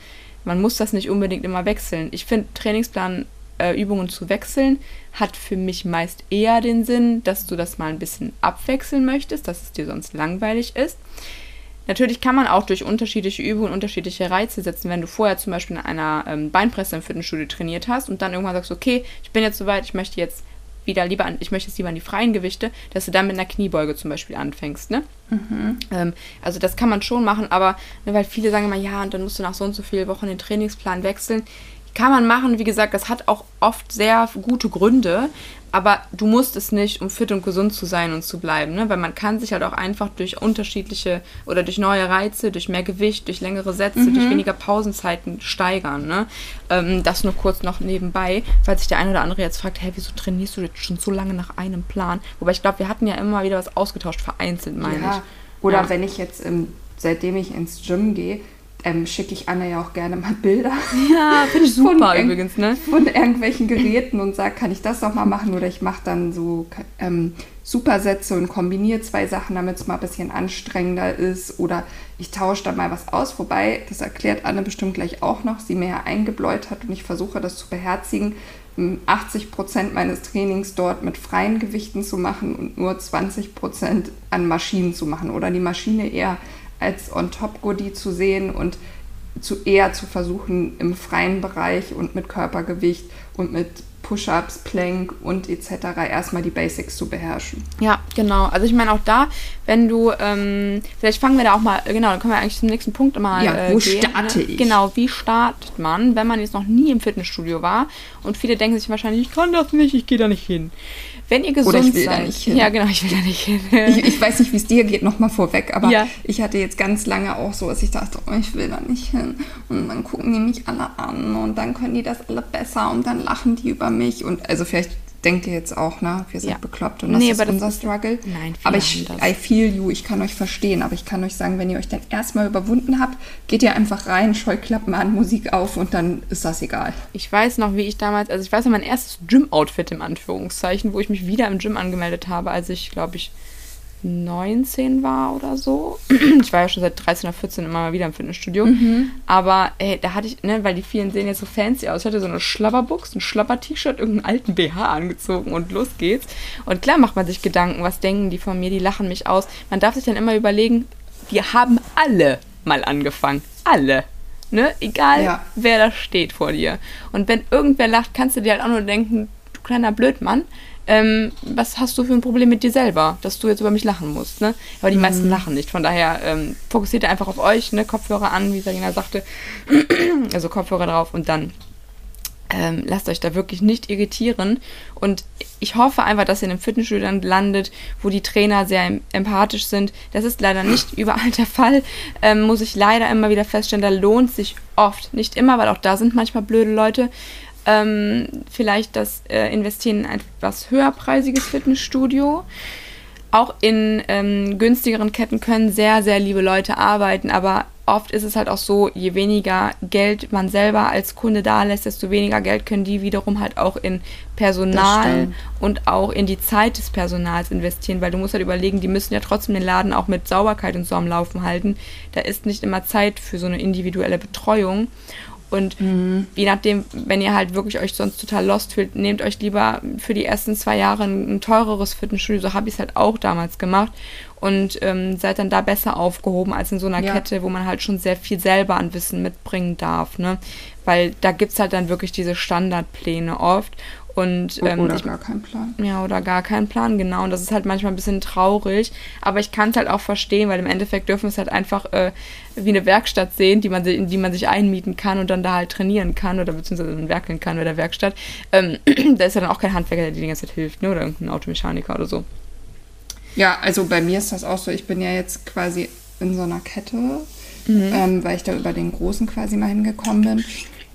Man muss das nicht unbedingt immer wechseln. Ich finde, Trainingsplan äh, Übungen zu wechseln hat für mich meist eher den Sinn, dass du das mal ein bisschen abwechseln möchtest, dass es dir sonst langweilig ist. Natürlich kann man auch durch unterschiedliche Übungen unterschiedliche Reize setzen. Wenn du vorher zum Beispiel in einer ähm, Beinpresse im Fitnessstudio trainiert hast und dann irgendwann sagst, okay, ich bin jetzt soweit, ich möchte jetzt wieder lieber an, ich möchte jetzt lieber an die freien Gewichte, dass du dann mit einer Kniebeuge zum Beispiel anfängst, ne? Mhm. Ähm, also das kann man schon machen, aber ne, weil viele sagen immer, ja, und dann musst du nach so und so vielen Wochen den Trainingsplan wechseln. Kann man machen, wie gesagt, das hat auch oft sehr gute Gründe, aber du musst es nicht, um fit und gesund zu sein und zu bleiben, ne? weil man kann sich halt auch einfach durch unterschiedliche oder durch neue Reize, durch mehr Gewicht, durch längere Sätze, mhm. durch weniger Pausenzeiten steigern. Ne? Ähm, das nur kurz noch nebenbei, falls sich der eine oder andere jetzt fragt, hey, wieso trainierst du jetzt schon so lange nach einem Plan? Wobei ich glaube, wir hatten ja immer wieder was ausgetauscht, vereinzelt meine ja. ich. Oder ja. wenn ich jetzt, seitdem ich ins Gym gehe, ähm, schicke ich Anna ja auch gerne mal Bilder. Ja, finde ich super übrigens, ne? Von irgendwelchen Geräten und sage, kann ich das auch mal machen? Oder ich mache dann so ähm, Supersätze und kombiniere zwei Sachen, damit es mal ein bisschen anstrengender ist. Oder ich tausche da mal was aus. Wobei, das erklärt Anne bestimmt gleich auch noch, sie mir ja eingebläut hat und ich versuche das zu beherzigen. 80 ähm, Prozent meines Trainings dort mit freien Gewichten zu machen und nur 20 Prozent an Maschinen zu machen oder die Maschine eher als On-Top-Goodie zu sehen und zu eher zu versuchen, im freien Bereich und mit Körpergewicht und mit Push-ups, Plank und etc. erstmal die Basics zu beherrschen. Ja, genau. Also ich meine auch da, wenn du, ähm, vielleicht fangen wir da auch mal, genau, dann können wir eigentlich zum nächsten Punkt mal. Ja, wo äh, gehen, starte ich? Genau, wie startet man, wenn man jetzt noch nie im Fitnessstudio war? Und viele denken sich wahrscheinlich, ich kann das nicht, ich gehe da nicht hin. Wenn ihr gesund Oder ich will seid. Da nicht hin. Ja, genau, ich will da nicht hin. ich, ich weiß nicht, wie es dir geht, nochmal vorweg, aber ja. ich hatte jetzt ganz lange auch so, dass ich dachte, oh, ich will da nicht hin. Und dann gucken die mich alle an und dann können die das alle besser und dann lachen die über mich. Und also vielleicht denkt ihr jetzt auch, ne, wir sind ja. bekloppt und das nee, ist unser das Struggle. Nein, aber ich, I feel you, ich kann euch verstehen, aber ich kann euch sagen, wenn ihr euch dann erstmal überwunden habt, geht ihr einfach rein, Scheuklappen an, Musik auf und dann ist das egal. Ich weiß noch, wie ich damals, also ich weiß noch mein erstes Gym-Outfit im Anführungszeichen, wo ich mich wieder im Gym angemeldet habe, als ich, glaube ich, 19 war oder so. Ich war ja schon seit 13 oder 14 immer mal wieder im Fitnessstudio. Mhm. Aber ey, da hatte ich, ne, weil die vielen sehen jetzt so fancy aus. Ich hatte so eine Schlabberbuchs, ein Schlabber-T-Shirt, irgendeinen alten BH angezogen und los geht's. Und klar macht man sich Gedanken, was denken die von mir, die lachen mich aus. Man darf sich dann immer überlegen, die haben alle mal angefangen. Alle. Ne? Egal, ja. wer da steht vor dir. Und wenn irgendwer lacht, kannst du dir halt auch nur denken, du kleiner Blödmann ähm, was hast du für ein Problem mit dir selber, dass du jetzt über mich lachen musst, ne? Aber die mhm. meisten lachen nicht, von daher ähm, fokussiert ihr einfach auf euch, ne? Kopfhörer an, wie Sarina sagte, also Kopfhörer drauf und dann ähm, lasst euch da wirklich nicht irritieren und ich hoffe einfach, dass ihr in einem Fitnessstudio landet, wo die Trainer sehr empathisch sind. Das ist leider nicht überall der Fall, ähm, muss ich leider immer wieder feststellen, da lohnt sich oft, nicht immer, weil auch da sind manchmal blöde Leute, ähm, vielleicht das äh, Investieren in ein etwas höherpreisiges Fitnessstudio. Auch in ähm, günstigeren Ketten können sehr, sehr liebe Leute arbeiten, aber oft ist es halt auch so, je weniger Geld man selber als Kunde da lässt, desto weniger Geld können die wiederum halt auch in Personal und auch in die Zeit des Personals investieren, weil du musst halt überlegen, die müssen ja trotzdem den Laden auch mit Sauberkeit und so am Laufen halten. Da ist nicht immer Zeit für so eine individuelle Betreuung. Und mhm. je nachdem, wenn ihr halt wirklich euch sonst total lost fühlt, nehmt euch lieber für die ersten zwei Jahre ein, ein teureres Fitnessstudio. So habe ich es halt auch damals gemacht. Und ähm, seid dann da besser aufgehoben als in so einer ja. Kette, wo man halt schon sehr viel selber an Wissen mitbringen darf. Ne? Weil da gibt es halt dann wirklich diese Standardpläne oft. Und, ähm, oder ich, gar keinen Plan. Ja, oder gar keinen Plan, genau. Und das ist halt manchmal ein bisschen traurig. Aber ich kann es halt auch verstehen, weil im Endeffekt dürfen wir es halt einfach äh, wie eine Werkstatt sehen, die man, in die man sich einmieten kann und dann da halt trainieren kann oder beziehungsweise werkeln kann bei der Werkstatt. Ähm, da ist ja dann auch kein Handwerker, der dir die ganze Zeit hilft, ne? oder irgendein Automechaniker oder so. Ja, also bei mir ist das auch so. Ich bin ja jetzt quasi in so einer Kette, mhm. ähm, weil ich da über den Großen quasi mal hingekommen bin.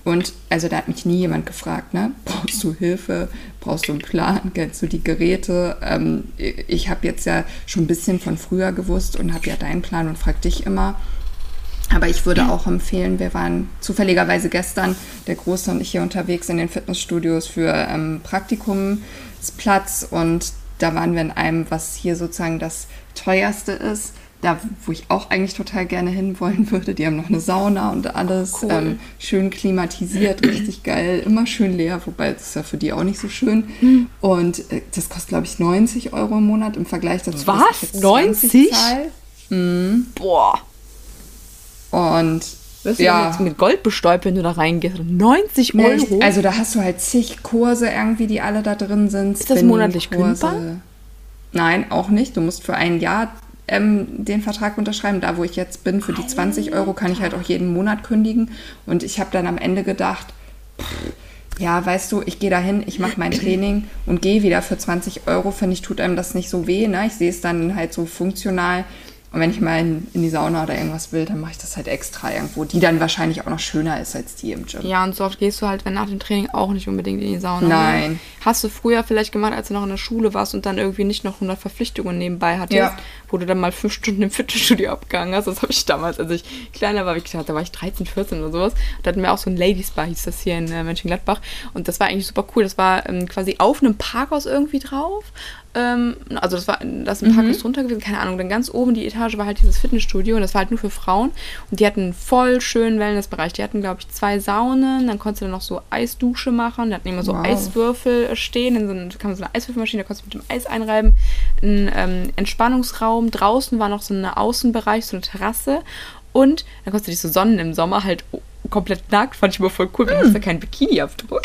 Und also da hat mich nie jemand gefragt, ne? Brauchst du Hilfe? Brauchst du einen Plan? Kennst du die Geräte? Ähm, ich habe jetzt ja schon ein bisschen von früher gewusst und habe ja deinen Plan und frag dich immer. Aber ich würde auch empfehlen, wir waren zufälligerweise gestern, der Große und ich hier unterwegs in den Fitnessstudios für ähm, Praktikumsplatz und da waren wir in einem, was hier sozusagen das teuerste ist da, wo ich auch eigentlich total gerne hinwollen würde. Die haben noch eine Sauna und alles. Cool. Ähm, schön klimatisiert, richtig geil, immer schön leer, wobei das ist ja für die auch nicht so schön. Mhm. Und äh, das kostet, glaube ich, 90 Euro im Monat im Vergleich dazu. Was? 90? Mhm. Boah. Und wirst du ja. jetzt mit Gold bestäubt, wenn du da reingehst? 90 Euro? Also da hast du halt zig Kurse irgendwie, die alle da drin sind. Ist das monatlich kündbar? Nein, auch nicht. Du musst für ein Jahr ähm, den Vertrag unterschreiben. Da, wo ich jetzt bin, für die 20 Euro kann ich halt auch jeden Monat kündigen. Und ich habe dann am Ende gedacht, pff, ja, weißt du, ich gehe dahin, ich mache mein Training und gehe wieder für 20 Euro. Finde ich, tut einem das nicht so weh. Ne? Ich sehe es dann halt so funktional. Und wenn ich mal in, in, die Sauna oder irgendwas will, dann mache ich das halt extra irgendwo, die dann wahrscheinlich auch noch schöner ist als die im Gym. Ja, und so oft gehst du halt, wenn nach dem Training auch nicht unbedingt in die Sauna. Nein. Hast du früher vielleicht gemacht, als du noch in der Schule warst und dann irgendwie nicht noch 100 Verpflichtungen nebenbei hattest, ja. Wo du dann mal fünf Stunden im Fitnessstudio abgegangen hast? Das habe ich damals, als ich kleiner war, wie gesagt, da war ich 13, 14 oder sowas. Da hatten wir auch so ein Ladies Bar, hieß das hier in äh, Mönchengladbach. Und das war eigentlich super cool. Das war ähm, quasi auf einem Parkhaus irgendwie drauf. Ähm, also das war das ein Parkhaus mhm. drunter gewesen, keine Ahnung. Dann ganz oben die Etage war halt dieses Fitnessstudio und das war halt nur für Frauen. Und die hatten einen voll schönen Wellnessbereich. Die hatten, glaube ich, zwei Saunen, dann konntest du dann noch so Eisdusche machen. Die hatten immer so wow. Eiswürfel stehen. In so, kam so eine Eiswürfelmaschine, da konntest du mit dem Eis einreiben. Ein ähm, Entspannungsraum. Draußen war noch so ein Außenbereich, so eine Terrasse. Und dann konntest du dich so sonnen im Sommer halt komplett nackt. Fand ich immer voll cool. Hm. Du hast da keinen Bikini-Abdruck.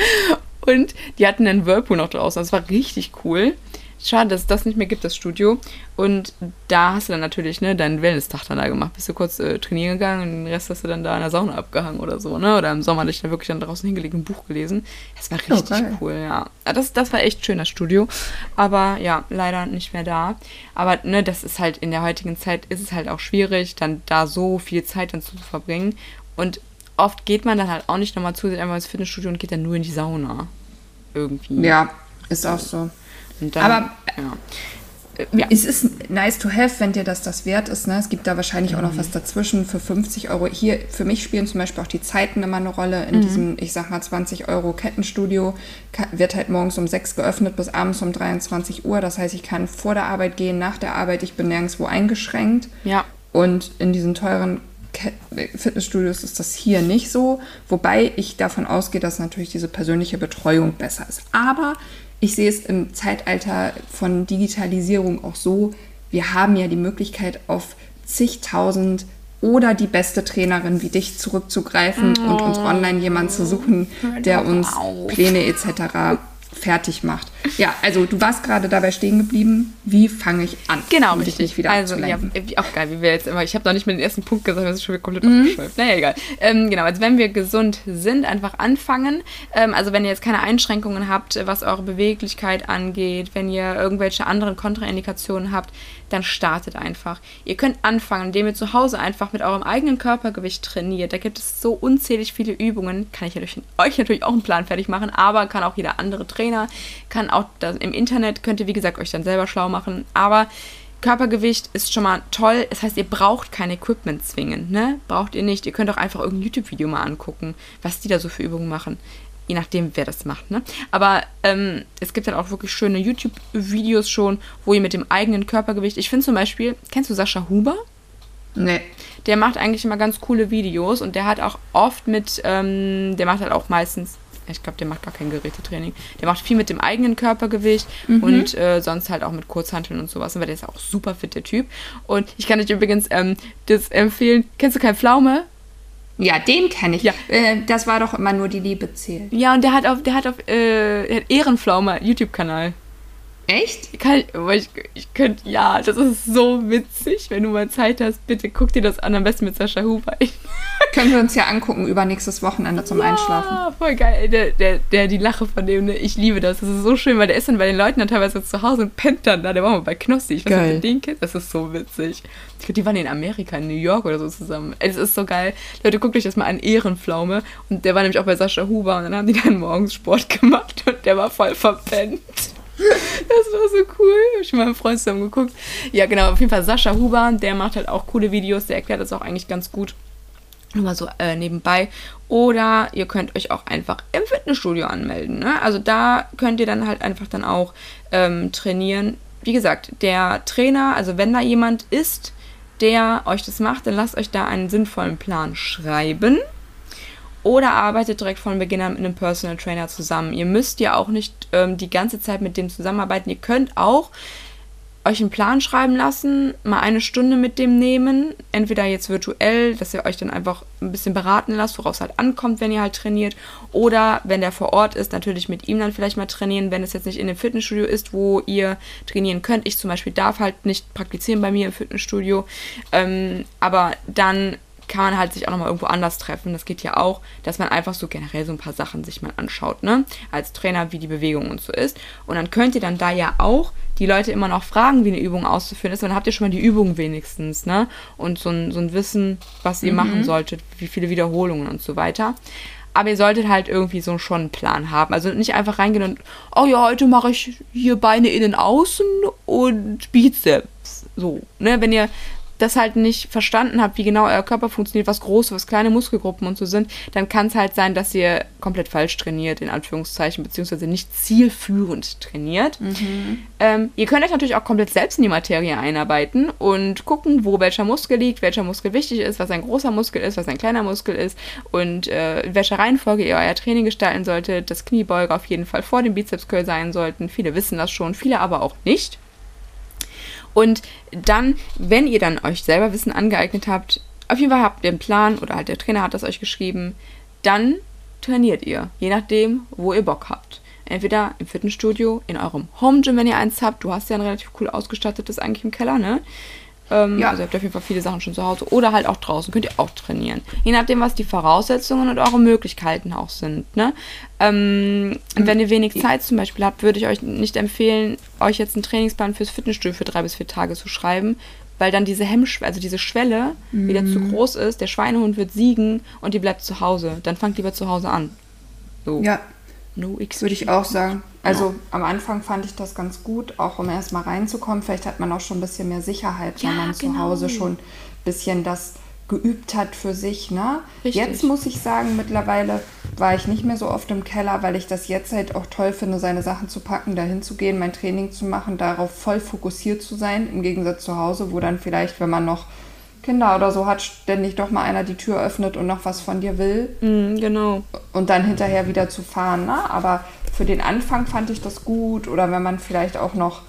Und die hatten einen Whirlpool noch draußen. Das war richtig cool. Schade, dass es das nicht mehr gibt, das Studio. Und da hast du dann natürlich ne, deinen Wellness-Tag dann da gemacht. Bist du kurz äh, trainieren gegangen und den Rest hast du dann da in der Sauna abgehangen oder so. Ne? Oder im Sommer dich da wirklich dann draußen hingelegt und ein Buch gelesen. Das war richtig okay. cool, ja. Das, das war echt schön, das Studio. Aber ja, leider nicht mehr da. Aber ne, das ist halt in der heutigen Zeit ist es halt auch schwierig, dann da so viel Zeit dann zu verbringen. Und oft geht man dann halt auch nicht nochmal zusätzlich einmal ins Fitnessstudio und geht dann nur in die Sauna. Irgendwie. Ja, ist auch so. Dann, Aber ja. Ja. Es ist nice to have, wenn dir das das wert ist. Ne? Es gibt da wahrscheinlich mhm. auch noch mhm. was dazwischen für 50 Euro. Hier, für mich spielen zum Beispiel auch die Zeiten immer eine Rolle. In mhm. diesem, ich sag mal, 20 Euro Kettenstudio wird halt morgens um 6 geöffnet bis abends um 23 Uhr. Das heißt, ich kann vor der Arbeit gehen, nach der Arbeit. Ich bin nirgendwo eingeschränkt. Ja. Und in diesen teuren Fitnessstudios ist das hier nicht so, wobei ich davon ausgehe, dass natürlich diese persönliche Betreuung besser ist. Aber ich sehe es im Zeitalter von Digitalisierung auch so, wir haben ja die Möglichkeit auf zigtausend oder die beste Trainerin wie dich zurückzugreifen oh. und uns online jemanden zu suchen, der uns Pläne etc fertig macht. Ja, also du warst gerade dabei stehen geblieben. Wie fange ich an? Genau, um richtig. wieder also, ja, auch geil, wie wir jetzt immer. Ich habe noch nicht mit dem ersten Punkt gesagt, das ist schon wieder komplett mhm. abgeschweift. Naja, egal. Ähm, genau, also wenn wir gesund sind, einfach anfangen. Ähm, also wenn ihr jetzt keine Einschränkungen habt, was eure Beweglichkeit angeht, wenn ihr irgendwelche anderen Kontraindikationen habt, dann startet einfach. Ihr könnt anfangen, indem ihr zu Hause einfach mit eurem eigenen Körpergewicht trainiert. Da gibt es so unzählig viele Übungen. Kann ich euch natürlich auch einen Plan fertig machen, aber kann auch jeder andere Trainer, kann auch das, im Internet, könnt ihr wie gesagt euch dann selber schlau machen, aber Körpergewicht ist schon mal toll. Das heißt, ihr braucht kein Equipment zwingend, ne? Braucht ihr nicht. Ihr könnt auch einfach irgendein YouTube-Video mal angucken, was die da so für Übungen machen. Je nachdem, wer das macht, ne? Aber ähm, es gibt dann auch wirklich schöne YouTube-Videos schon, wo ihr mit dem eigenen Körpergewicht. Ich finde zum Beispiel, kennst du Sascha Huber? Nee. Der macht eigentlich immer ganz coole Videos und der hat auch oft mit, ähm, der macht halt auch meistens ich glaube, der macht gar kein Gerätetraining. Der macht viel mit dem eigenen Körpergewicht mhm. und äh, sonst halt auch mit Kurzhanteln und sowas. Aber der ist auch super fit, der Typ. Und ich kann dich übrigens ähm, das empfehlen. Kennst du kein Pflaume? Ja, den kenne ich. Ja. Äh, das war doch immer nur die Liebe zählt. Ja, und der hat auf, der hat auf äh, hat Ehrenpflaume YouTube-Kanal. Echt? Kann ich, ich, ich könnte, ja, das ist so witzig. Wenn du mal Zeit hast, bitte guck dir das an, am besten mit Sascha Huber. Ich, Können wir uns ja angucken übernächstes Wochenende zum ja, Einschlafen. voll geil. Der, der, der, die Lache von dem, ne? ich liebe das. Das ist so schön, weil der ist dann bei den Leuten dann teilweise zu Hause und pennt dann da. Der war mal bei Knossi. Ich weiß Geil. nicht, ob den kennt. Das ist so witzig. Ich glaube, die waren in Amerika, in New York oder so zusammen. Es ist so geil. Leute, guckt euch das mal an, Ehrenpflaume. Und der war nämlich auch bei Sascha Huber und dann haben die dann morgens Sport gemacht und der war voll verpennt. Das war so cool. Ich mit meinem Freund zusammen geguckt. Ja, genau. Auf jeden Fall Sascha Huber, der macht halt auch coole Videos. Der erklärt das auch eigentlich ganz gut. Nur mal so äh, nebenbei. Oder ihr könnt euch auch einfach im Fitnessstudio anmelden. Ne? Also da könnt ihr dann halt einfach dann auch ähm, trainieren. Wie gesagt, der Trainer, also wenn da jemand ist, der euch das macht, dann lasst euch da einen sinnvollen Plan schreiben. Oder arbeitet direkt von Beginn an mit einem Personal Trainer zusammen. Ihr müsst ja auch nicht ähm, die ganze Zeit mit dem zusammenarbeiten. Ihr könnt auch euch einen Plan schreiben lassen, mal eine Stunde mit dem nehmen, entweder jetzt virtuell, dass ihr euch dann einfach ein bisschen beraten lasst, worauf es halt ankommt, wenn ihr halt trainiert, oder wenn der vor Ort ist, natürlich mit ihm dann vielleicht mal trainieren, wenn es jetzt nicht in dem Fitnessstudio ist, wo ihr trainieren könnt. Ich zum Beispiel darf halt nicht praktizieren bei mir im Fitnessstudio, ähm, aber dann kann man halt sich auch nochmal irgendwo anders treffen. Das geht ja auch, dass man einfach so generell so ein paar Sachen sich mal anschaut, ne? Als Trainer, wie die Bewegung und so ist. Und dann könnt ihr dann da ja auch die Leute immer noch fragen, wie eine Übung auszuführen ist. Und dann habt ihr schon mal die Übung wenigstens, ne? Und so ein, so ein Wissen, was ihr machen solltet, wie viele Wiederholungen und so weiter. Aber ihr solltet halt irgendwie so schon einen Plan haben. Also nicht einfach reingehen und, oh ja, heute mache ich hier Beine innen außen und Bizeps. So, ne? Wenn ihr das halt nicht verstanden habt, wie genau euer Körper funktioniert, was große, was kleine Muskelgruppen und so sind, dann kann es halt sein, dass ihr komplett falsch trainiert, in Anführungszeichen, beziehungsweise nicht zielführend trainiert. Ähm, ihr könnt euch natürlich auch komplett selbst in die Materie einarbeiten und gucken, wo welcher Muskel liegt, welcher Muskel wichtig ist, was ein großer Muskel ist, was ein kleiner Muskel ist und äh, in welcher Reihenfolge ihr euer Training gestalten solltet, dass Kniebeuge auf jeden Fall vor dem Bizepscurl sein sollten. Viele wissen das schon, viele aber auch nicht. Und dann, wenn ihr dann euch selber Wissen angeeignet habt, auf jeden Fall habt ihr einen Plan oder halt der Trainer hat das euch geschrieben, dann trainiert ihr, je nachdem, wo ihr Bock habt. Entweder im Fitnessstudio, in eurem Home Gym, wenn ihr eins habt. Du hast ja ein relativ cool ausgestattetes eigentlich im Keller, ne? Ähm, Ja. Also ihr habt auf jeden Fall viele Sachen schon zu Hause. Oder halt auch draußen, könnt ihr auch trainieren. Je nachdem, was die Voraussetzungen und eure Möglichkeiten auch sind. Ne? Ähm, wenn ihr wenig Zeit zum Beispiel habt, würde ich euch nicht empfehlen, euch jetzt einen Trainingsplan fürs Fitnessstudio für drei bis vier Tage zu schreiben, weil dann diese Hemmschwelle, also diese Schwelle wieder zu groß ist. Der Schweinehund wird siegen und die bleibt zu Hause. Dann fangt lieber zu Hause an. So. Ja, No excuse. würde ich auch sagen. Also am Anfang fand ich das ganz gut, auch um erst mal reinzukommen. Vielleicht hat man auch schon ein bisschen mehr Sicherheit, Ja, wenn man zu genau. Hause schon ein bisschen das geübt hat für sich. Ne? Richtig. Jetzt muss ich sagen, mittlerweile war ich nicht mehr so oft im Keller, weil ich das jetzt halt auch toll finde, seine Sachen zu packen, dahin zu gehen, mein Training zu machen, darauf voll fokussiert zu sein, im Gegensatz zu Hause, wo dann vielleicht, wenn man noch Kinder oder so hat, ständig doch mal einer die Tür öffnet und noch was von dir will Mm, genau. und dann hinterher wieder zu fahren. Ne? Aber für den Anfang fand ich das gut. Oder wenn man vielleicht auch noch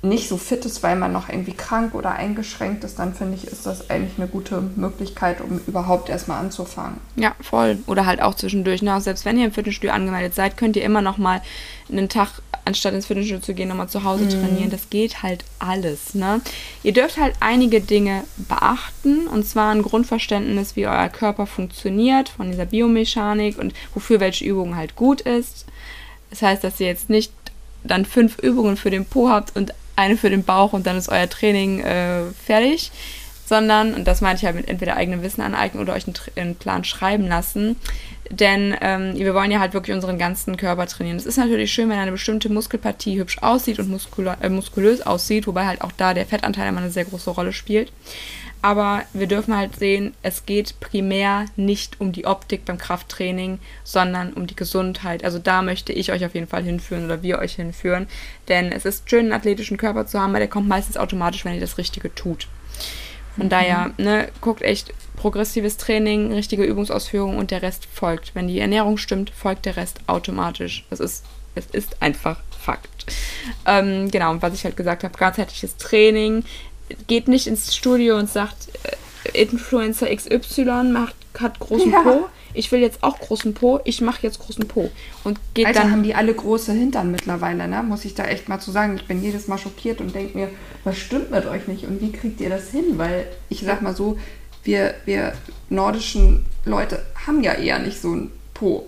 nicht so fit ist, weil man noch irgendwie krank oder eingeschränkt ist, dann finde ich, ist das eigentlich eine gute Möglichkeit, um überhaupt erstmal anzufangen. Ja, voll. Oder halt auch zwischendurch. Ne? Selbst wenn ihr im Fitnessstudio angemeldet seid, könnt ihr immer noch mal einen Tag, anstatt ins Fitnessstudio zu gehen, nochmal zu Hause trainieren. Das geht halt alles. Ne? Ihr dürft halt einige Dinge beachten. Und zwar ein Grundverständnis, wie euer Körper funktioniert, von dieser Biomechanik und wofür welche Übung halt gut ist. Das heißt, dass ihr jetzt nicht dann fünf Übungen für den Po habt und eine für den Bauch und dann ist euer Training äh, fertig, sondern, und das meine ich halt mit entweder eigenem Wissen aneignen oder euch einen, einen Plan schreiben lassen, denn ähm, wir wollen ja halt wirklich unseren ganzen Körper trainieren. Es ist natürlich schön, wenn eine bestimmte Muskelpartie hübsch aussieht und muskula äh, muskulös aussieht, wobei halt auch da der Fettanteil immer eine sehr große Rolle spielt. Aber wir dürfen halt sehen, es geht primär nicht um die Optik beim Krafttraining, sondern um die Gesundheit. Also da möchte ich euch auf jeden Fall hinführen oder wir euch hinführen. Denn es ist schön, einen athletischen Körper zu haben, weil der kommt meistens automatisch, wenn ihr das Richtige tut. Von daher, ne, guckt echt progressives Training, richtige Übungsausführung und der Rest folgt. Wenn die Ernährung stimmt, folgt der Rest automatisch. Das ist, es ist einfach Fakt. Ähm, genau, und was ich halt gesagt habe, ganzheitliches Training. Geht nicht ins Studio und sagt, äh, Influencer XY macht, hat großen Ja. Po. Ich will jetzt auch großen Po. Ich mache jetzt großen Po. Und geht Alter, dann haben die alle große Hintern mittlerweile, ne? muss ich da echt mal zu sagen. Ich bin jedes Mal schockiert und denke mir, was stimmt mit euch nicht und wie kriegt ihr das hin? Weil ich sag mal so, wir, wir nordischen Leute haben ja eher nicht so ein Po.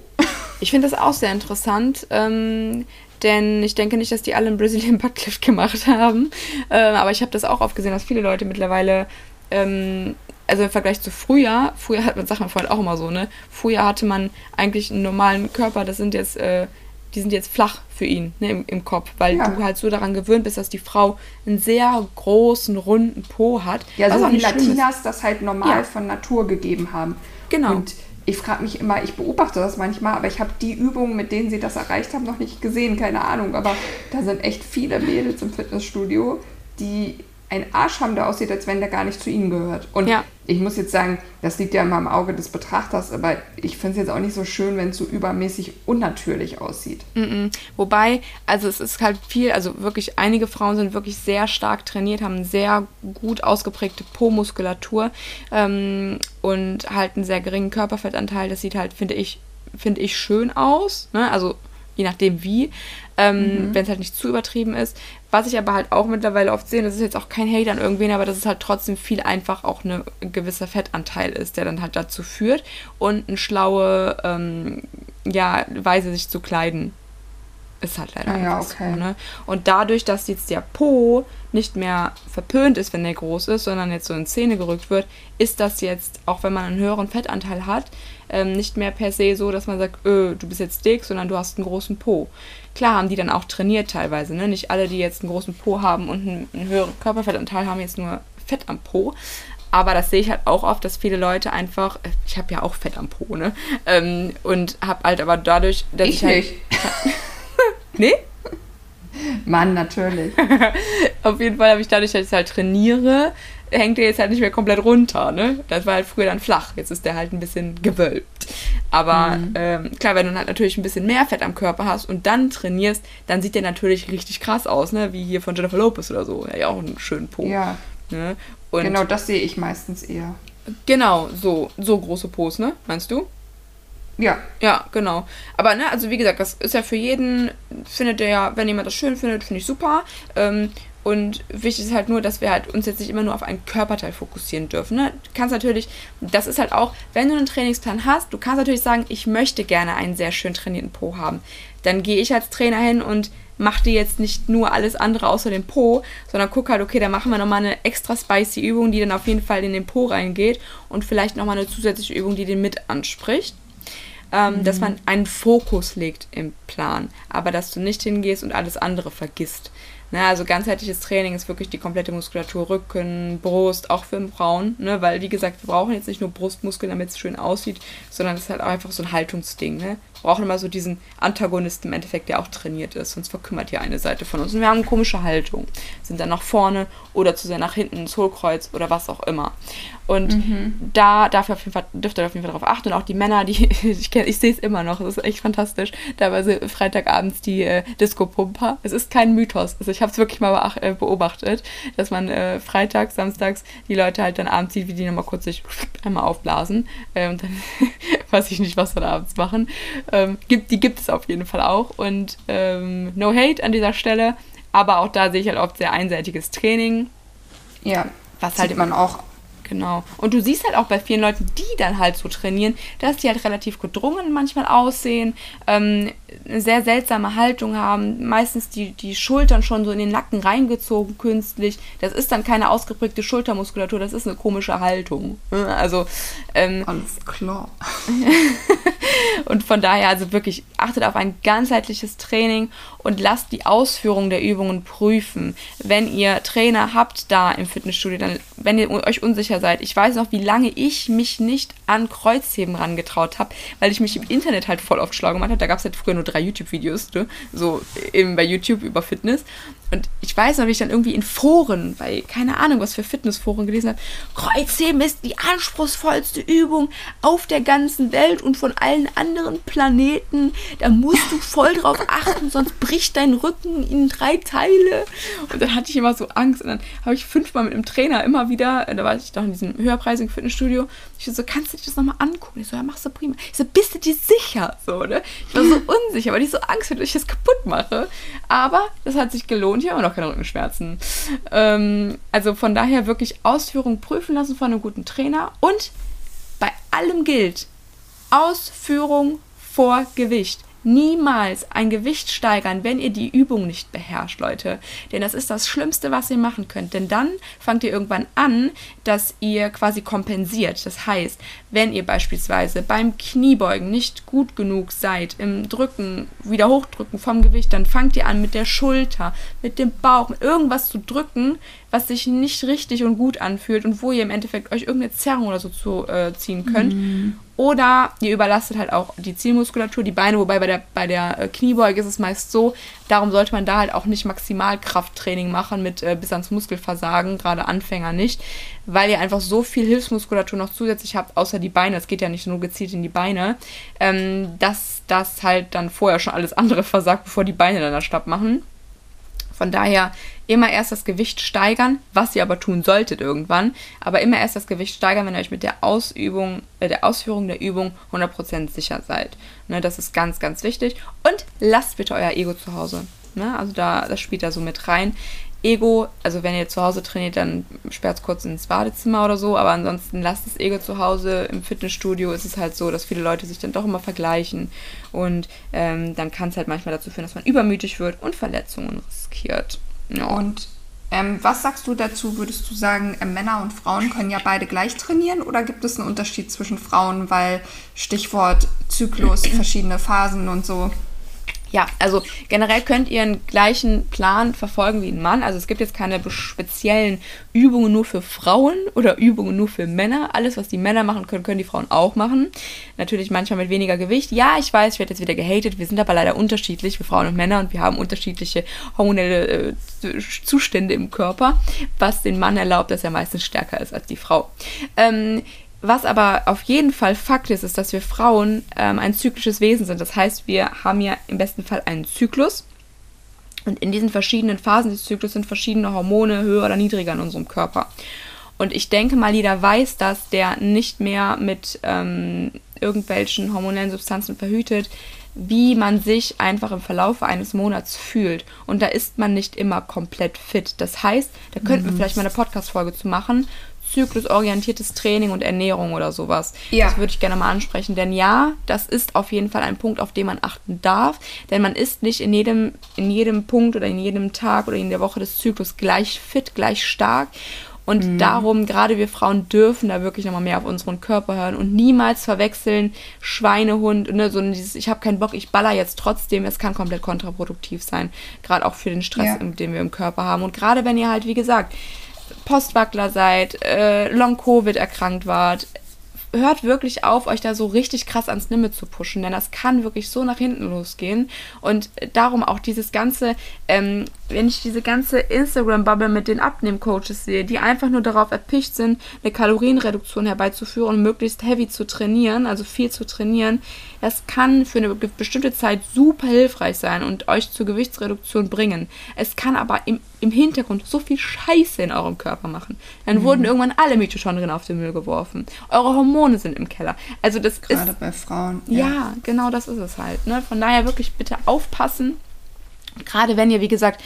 Ich finde das auch sehr interessant, ähm, denn ich denke nicht, dass die alle einen Brazilian Buttlift gemacht haben. Ähm, aber ich habe das auch aufgesehen, dass viele Leute mittlerweile, ähm, also im Vergleich zu früher, früher hat man, sagt man vorhin auch immer so, ne? Früher hatte man eigentlich einen normalen Körper, das sind jetzt, äh, die sind jetzt flach für ihn ne, im, im Kopf, weil Ja. du halt so daran gewöhnt bist, dass die Frau einen sehr großen, runden Po hat. Ja, so wie. Latinas das halt normal Ja. von Natur gegeben haben. Genau. Und ich frage mich immer, ich beobachte das manchmal, aber ich habe die Übungen, mit denen sie das erreicht haben, noch nicht gesehen, keine Ahnung. Aber da sind echt viele Mädels im Fitnessstudio, die einen Arsch haben, der aussieht, als wenn der gar nicht zu ihnen gehört. Und Ja. ich muss jetzt sagen, das liegt ja immer im Auge des Betrachters, aber ich finde es jetzt auch nicht so schön, wenn es so übermäßig unnatürlich aussieht. Mhm. Wobei, also es ist halt viel, also wirklich einige Frauen sind wirklich sehr stark trainiert, haben sehr gut ausgeprägte Po-Muskulatur ähm, und halt einen sehr geringen Körperfettanteil. Das sieht halt, finde ich, finde ich schön aus. Ne? Also je nachdem wie, ähm, wenn es halt nicht zu übertrieben ist. Was ich aber halt auch mittlerweile oft sehe, das ist jetzt auch kein Hate an irgendwen, aber dass es halt trotzdem viel einfach auch eine, ein gewisser Fettanteil ist, der dann halt dazu führt und eine schlaue ähm, ja, Weise, sich zu kleiden. Ist halt leider Ah ja, einfach okay. so, ne? Und dadurch, dass jetzt der Po nicht mehr verpönt ist, wenn der groß ist, sondern jetzt so in Szene gerückt wird, ist das jetzt, auch wenn man einen höheren Fettanteil hat, ähm, nicht mehr per se so, dass man sagt, öh, du bist jetzt dick, sondern du hast einen großen Po. Klar haben die dann auch trainiert teilweise, ne? Nicht alle, die jetzt einen großen Po haben und einen, einen höheren Körperfettanteil haben, jetzt nur Fett am Po. Aber das sehe ich halt auch oft, dass viele Leute einfach, äh, ich habe ja auch Fett am Po, ne? Ähm, und habe halt aber dadurch, dass ich, Ich halt, nicht. Nee? Mann, natürlich. Auf jeden Fall habe ich dadurch, dass ich halt trainiere, hängt der jetzt halt nicht mehr komplett runter, ne? Das war halt früher dann flach, jetzt ist der halt ein bisschen gewölbt. Aber ähm, klar, wenn du halt natürlich ein bisschen mehr Fett am Körper hast und dann trainierst, dann sieht der natürlich richtig krass aus, ne? Wie hier von Jennifer Lopez oder so. Ja auch einen schönen Po. Ja, Ne? Genau das sehe ich meistens eher. genau, so, so große Pos, ne? Meinst du? Ja, Ja, genau. Aber ne, also wie gesagt, das ist ja für jeden, findet der ja, wenn jemand das schön findet, finde ich super. Ähm, und wichtig ist halt nur, dass wir halt uns jetzt nicht immer nur auf einen Körperteil fokussieren dürfen. Ne? Du kannst natürlich, das ist halt auch, wenn du einen Trainingsplan hast, du kannst natürlich sagen, ich möchte gerne einen sehr schön trainierten Po haben. Dann gehe ich als Trainer hin und mache dir jetzt nicht nur alles andere außer den Po, sondern guck halt, okay, dann machen wir nochmal eine extra spicy Übung, die dann auf jeden Fall in den Po reingeht und vielleicht nochmal eine zusätzliche Übung, die den mit anspricht ähm, dass man einen Fokus legt im Plan, aber dass du nicht hingehst und alles andere vergisst. Ne, also ganzheitliches Training ist wirklich die komplette Muskulatur, Rücken, Brust, auch für Frauen, ne, weil wie gesagt, wir brauchen jetzt nicht nur Brustmuskeln, damit es schön aussieht, sondern es ist halt auch einfach so ein Haltungsding. Ne? Wir brauchen immer so diesen Antagonisten im Endeffekt, der auch trainiert ist, sonst verkümmert hier eine Seite von uns. Und wir haben eine komische Haltung, sind dann nach vorne oder zu sehr nach hinten ins Hohlkreuz oder was auch immer. Und da darf ihr auf jeden Fall, dürft ihr auf jeden Fall darauf achten. Und auch die Männer, die ich kenne, ich sehe es immer noch, das ist echt fantastisch. Teilweise Freitagabends die äh, Disco-Pumper. Es ist kein Mythos. Also ich habe es wirklich mal äh, beobachtet, dass man äh, freitags, samstags die Leute halt dann abends sieht, wie die nochmal kurz sich einmal aufblasen. Äh, und dann weiß ich nicht, was wir da abends machen. Ähm, gibt, die gibt es auf jeden Fall auch. Und ähm, no hate an dieser Stelle. Aber auch da sehe ich halt oft sehr einseitiges Training. ja. Was halt man auch. Genau. Und du siehst halt auch bei vielen Leuten, die dann halt so trainieren, dass die halt relativ gedrungen manchmal aussehen, ähm, eine sehr seltsame Haltung haben, meistens die, die Schultern schon so in den Nacken reingezogen künstlich. Das ist dann keine ausgeprägte Schultermuskulatur, das ist eine komische Haltung. Also, ähm, Alles klar. und von daher also wirklich achtet auf ein ganzheitliches Training und lasst die Ausführung der Übungen prüfen. Wenn ihr Trainer habt da im Fitnessstudio, dann, wenn ihr euch unsicher seid, ich weiß noch, wie lange ich mich nicht an Kreuzheben rangetraut habe, weil ich mich im Internet halt voll oft schlau gemacht habe. Da gab es halt früher nur drei YouTube-Videos, ne? so eben bei YouTube über Fitness. Und ich weiß noch, wie ich dann irgendwie in Foren, bei keine Ahnung, was für Fitnessforen gelesen habe, Kreuzheben ist die anspruchsvollste Übung auf der ganzen Welt und von allen anderen Planeten. Da musst du voll drauf achten, sonst bricht dein Rücken in drei Teile. Und dann hatte ich immer so Angst. Und dann habe ich fünfmal mit einem Trainer immer wieder, äh, da war ich doch in diesem höherpreisigen Fitnessstudio, ich so, kannst du dich das nochmal angucken? Ich so, ja, machst du prima. Ich so, bist du dir sicher? So, ne? Ich war so unsicher, weil ich so Angst hatte, dass ich das kaputt mache. Aber das hat sich gelohnt. Ich habe immer noch keine Rückenschmerzen. Ähm, also von daher wirklich Ausführung prüfen lassen von einem guten Trainer und bei allem gilt, Ausführung vor Gewicht. Niemals ein Gewicht steigern, wenn ihr die Übung nicht beherrscht, Leute. Denn das ist das Schlimmste, was ihr machen könnt. Denn dann fangt ihr irgendwann an, dass ihr quasi kompensiert. Das heißt, wenn ihr beispielsweise beim Kniebeugen nicht gut genug seid, im Drücken, wieder hochdrücken vom Gewicht, dann fangt ihr an mit der Schulter, mit dem Bauch, irgendwas zu drücken, was sich nicht richtig und gut anfühlt und wo ihr im Endeffekt euch irgendeine Zerrung oder so zu äh, ziehen könnt. Mhm. Oder ihr überlastet halt auch die Zielmuskulatur, die Beine, wobei bei der, bei der äh, Kniebeuge ist es meist so, darum sollte man da halt auch nicht Maximalkrafttraining machen mit äh, bis ans Muskelversagen, gerade Anfänger nicht, weil ihr einfach so viel Hilfsmuskulatur noch zusätzlich habt, außer die Beine, es geht ja nicht nur gezielt in die Beine, ähm, dass das halt dann vorher schon alles andere versagt, bevor die Beine dann da Stab machen. Von daher immer erst das Gewicht steigern, was ihr aber tun solltet irgendwann, aber immer erst das Gewicht steigern, wenn ihr euch mit der Ausübung, äh, der Ausführung der Übung 100% sicher seid. Ne, das ist ganz, ganz wichtig. Und lasst bitte euer Ego zu Hause. Ne? Also da, das spielt da so mit rein. Ego, also wenn ihr zu Hause trainiert, dann sperrt es kurz ins Badezimmer oder so, aber ansonsten lasst das Ego zu Hause. Im Fitnessstudio ist es halt so, dass viele Leute sich dann doch immer vergleichen und ähm, dann kann es halt manchmal dazu führen, dass man übermütig wird und Verletzungen riskiert. Ja. Und ähm, was sagst du dazu? Würdest du sagen, äh, Männer und Frauen können ja beide gleich trainieren oder gibt es einen Unterschied zwischen Frauen, weil Stichwort Zyklus, verschiedene Phasen und so? Ja, also generell könnt ihr einen gleichen Plan verfolgen wie ein Mann. Also es gibt jetzt keine speziellen Übungen nur für Frauen oder Übungen nur für Männer. Alles, was die Männer machen können, können die Frauen auch machen. Natürlich manchmal mit weniger Gewicht. Ja, ich weiß, ich werde jetzt wieder gehatet. Wir sind aber leider unterschiedlich, wir Frauen und Männer, und wir haben unterschiedliche hormonelle äh, Zustände im Körper, was den Mann erlaubt, dass er meistens stärker ist als die Frau. Ähm, was aber auf jeden Fall Fakt ist, ist, dass wir Frauen ähm, ein zyklisches Wesen sind. Das heißt, wir haben ja im besten Fall einen Zyklus. Und in diesen verschiedenen Phasen des Zyklus sind verschiedene Hormone höher oder niedriger in unserem Körper. Und ich denke mal, jeder weiß das, der nicht mehr mit ähm, irgendwelchen hormonellen Substanzen verhütet, wie man sich einfach im Verlauf eines Monats fühlt. Und da ist man nicht immer komplett fit. Das heißt, da könnten mhm. wir vielleicht mal eine Podcast-Folge zu machen, zyklusorientiertes Training und Ernährung oder sowas. Ja. Das würde ich gerne mal ansprechen. Denn ja, das ist auf jeden Fall ein Punkt, auf den man achten darf. Denn man ist nicht in jedem, in jedem Punkt oder in jedem Tag oder in der Woche des Zyklus gleich fit, gleich stark. Und mhm. darum, gerade wir Frauen dürfen da wirklich nochmal mehr auf unseren Körper hören und niemals verwechseln Schweinehund, ne, so dieses, ich habe keinen Bock, ich baller jetzt trotzdem, es kann komplett kontraproduktiv sein. Gerade auch für den Stress, ja. den wir im Körper haben. Und gerade wenn ihr halt, wie gesagt, Postwackler seid, äh, Long-Covid erkrankt wart, hört wirklich auf, euch da so richtig krass ans Limit zu pushen, denn das kann wirklich so nach hinten losgehen. Und darum auch dieses ganze, ähm, wenn ich diese ganze Instagram-Bubble mit den Abnehm-Coaches sehe, die einfach nur darauf erpicht sind, eine Kalorienreduktion herbeizuführen und möglichst heavy zu trainieren, also viel zu trainieren, das kann für eine bestimmte Zeit super hilfreich sein und euch zur Gewichtsreduktion bringen. Es kann aber im, im Hintergrund so viel Scheiße in eurem Körper machen. Dann mhm. wurden irgendwann alle Mitochondrien auf den Müll geworfen. Eure Hormone sind im Keller. Also das Gerade ist, bei Frauen. Ja. ja, genau das ist es halt. Ne? Von daher wirklich bitte aufpassen. Gerade wenn ihr, wie gesagt,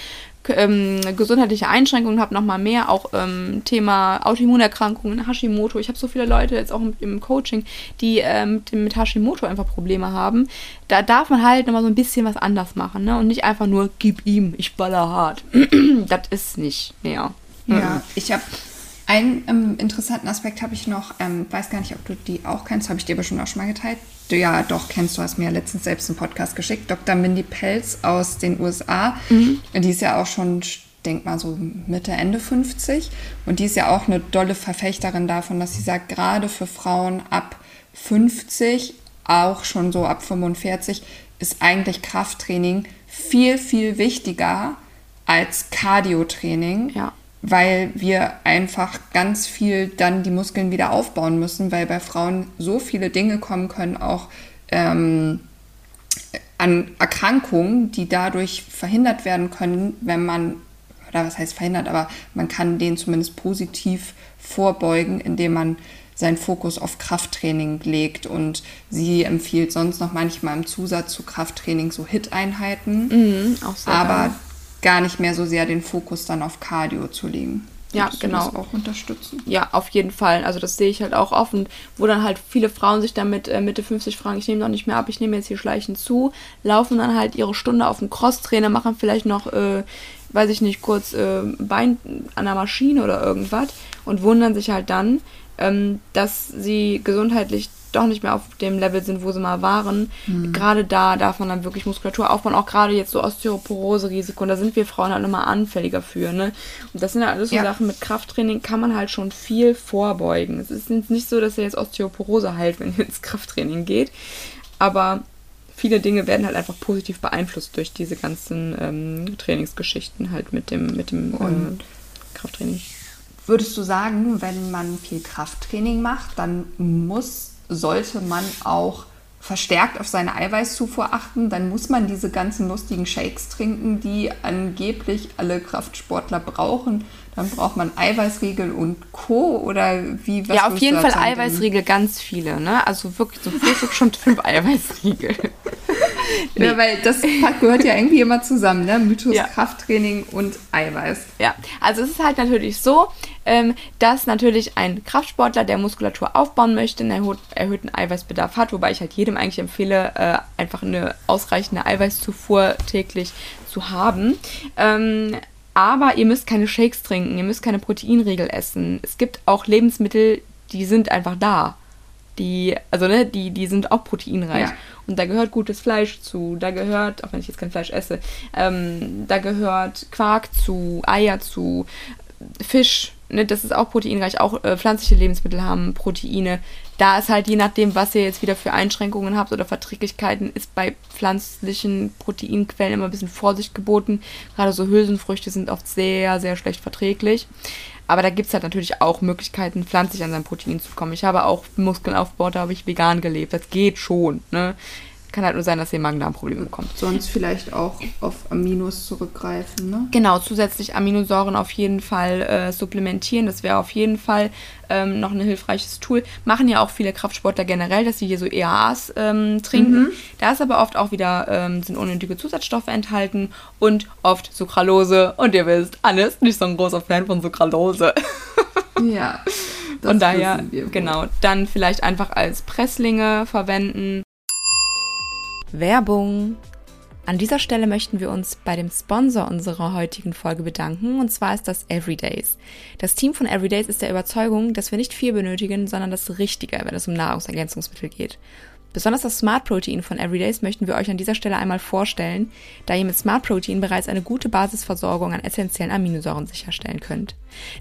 ähm, gesundheitliche Einschränkungen habe, nochmal mehr, auch ähm, Thema Autoimmunerkrankungen, Hashimoto. Ich habe so viele Leute jetzt auch im, im Coaching, die ähm, mit Hashimoto einfach Probleme haben. Da darf man halt nochmal so ein bisschen was anders machen ne? und nicht einfach nur, gib ihm, ich baller hart. das ist nicht mehr. Ja, ich habe einen ähm, interessanten Aspekt habe ich noch, ähm, weiß gar nicht, ob du die auch kennst, habe ich dir bestimmt auch schon mal geteilt. Du, ja, doch, kennst du, hast mir letztens selbst einen Podcast geschickt. Dr. Mindy Pelz aus den USA. Mhm. Die ist ja auch schon, denk mal so Mitte, Ende 50. Und die ist ja auch eine dolle Verfechterin davon, dass sie sagt, gerade für Frauen ab 50, auch schon so ab 45, ist eigentlich Krafttraining viel, viel wichtiger als Cardio-Training. Ja weil wir einfach ganz viel dann die Muskeln wieder aufbauen müssen, weil bei Frauen so viele Dinge kommen können, auch ähm, an Erkrankungen, die dadurch verhindert werden können, wenn man, oder was heißt verhindert, aber man kann denen zumindest positiv vorbeugen, indem man seinen Fokus auf Krafttraining legt und sie empfiehlt sonst noch manchmal im Zusatz zu Krafttraining so Hit-Einheiten. Mhm, aber geil gar nicht mehr so sehr den Fokus dann auf Cardio zu legen. Ja, Würdest du genau. auch unterstützen. Ja, auf jeden Fall. Also das sehe ich halt auch offen, wo dann halt viele Frauen sich damit äh, Mitte 50 fragen, ich nehme doch nicht mehr ab, ich nehme jetzt hier schleichend zu, laufen dann halt ihre Stunde auf dem Crosstrainer, machen vielleicht noch, äh, weiß ich nicht, kurz äh, Bein an der Maschine oder irgendwas und wundern sich halt dann, ähm, dass sie gesundheitlich doch nicht mehr auf dem Level sind, wo sie mal waren. Gerade da darf man dann wirklich Muskulatur aufbauen, auch gerade jetzt so Osteoporose-Risiko. Und da sind wir Frauen halt immer anfälliger für. Ne? Und das sind ja alles so Ja. Sachen, mit Krafttraining kann man halt schon viel vorbeugen. Es ist nicht so, dass ihr jetzt Osteoporose heilt, wenn ihr ins Krafttraining geht. Aber viele Dinge werden halt einfach positiv beeinflusst durch diese ganzen ähm, Trainingsgeschichten halt mit dem, mit dem äh, Und- Krafttraining. Würdest du sagen, wenn man viel Krafttraining macht, dann muss, sollte man auch verstärkt auf seine Eiweißzufuhr achten? Dann muss man diese ganzen lustigen Shakes trinken, die angeblich alle Kraftsportler brauchen. Dann braucht man Eiweißriegel und Co. Oder wie? was ja, auf jeden Fall? Eiweißriegel ganz viele, ne? Also wirklich zum Frühstück schon fünf Eiweißriegel. Ja, weil das gehört ja irgendwie immer zusammen, ne? Mythos Ja. Krafttraining und Eiweiß. Ja, also es ist halt natürlich so, ähm, dass natürlich ein Kraftsportler, der Muskulatur aufbauen möchte, einen erhö erhöhten Eiweißbedarf hat, wobei ich halt jedem eigentlich empfehle, äh, einfach eine ausreichende Eiweißzufuhr täglich zu haben. Ähm, aber ihr müsst keine Shakes trinken, ihr müsst keine Proteinriegel essen. Es gibt auch Lebensmittel, die sind einfach da. Die, also ne, die, die sind auch proteinreich. Ja. Und da gehört gutes Fleisch zu, da gehört, auch wenn ich jetzt kein Fleisch esse, ähm, da gehört Quark zu, Eier zu, Fisch, ne, das ist auch proteinreich, auch äh, pflanzliche Lebensmittel haben Proteine. Da ist halt je nachdem, was ihr jetzt wieder für Einschränkungen habt oder Verträglichkeiten, ist bei pflanzlichen Proteinquellen immer ein bisschen Vorsicht geboten. Gerade so Hülsenfrüchte sind oft sehr, sehr schlecht verträglich. Aber da gibt es halt natürlich auch Möglichkeiten, pflanzlich an sein Protein zu kommen. Ich habe auch Muskeln aufgebaut, da habe ich vegan gelebt. Das geht schon. Ne? Kann halt nur sein, dass ihr Magen-Darm-Probleme bekommt. Sonst vielleicht auch auf Aminos zurückgreifen, ne? Genau, zusätzlich Aminosäuren auf jeden Fall äh, supplementieren. Das wäre auf jeden Fall ähm, noch ein hilfreiches Tool. Machen ja auch viele Kraftsportler generell, dass sie hier so EAAs ähm, trinken. Da ist aber oft auch wieder, ähm, sind unnötige Zusatzstoffe enthalten und oft Sucralose. Und ihr wisst, Anne ist nicht so ein großer Fan von Sucralose. Ja. das Von daher, genau, dann vielleicht einfach als Presslinge verwenden. Werbung. An dieser Stelle möchten wir uns bei dem Sponsor unserer heutigen Folge bedanken, und zwar ist das Everydays. Das Team von Everydays ist der Überzeugung, dass wir nicht viel benötigen, sondern das Richtige, wenn es um Nahrungsergänzungsmittel geht. Besonders das Smart Protein von Everydays möchten wir euch an dieser Stelle einmal vorstellen, da ihr mit Smart Protein bereits eine gute Basisversorgung an essentiellen Aminosäuren sicherstellen könnt.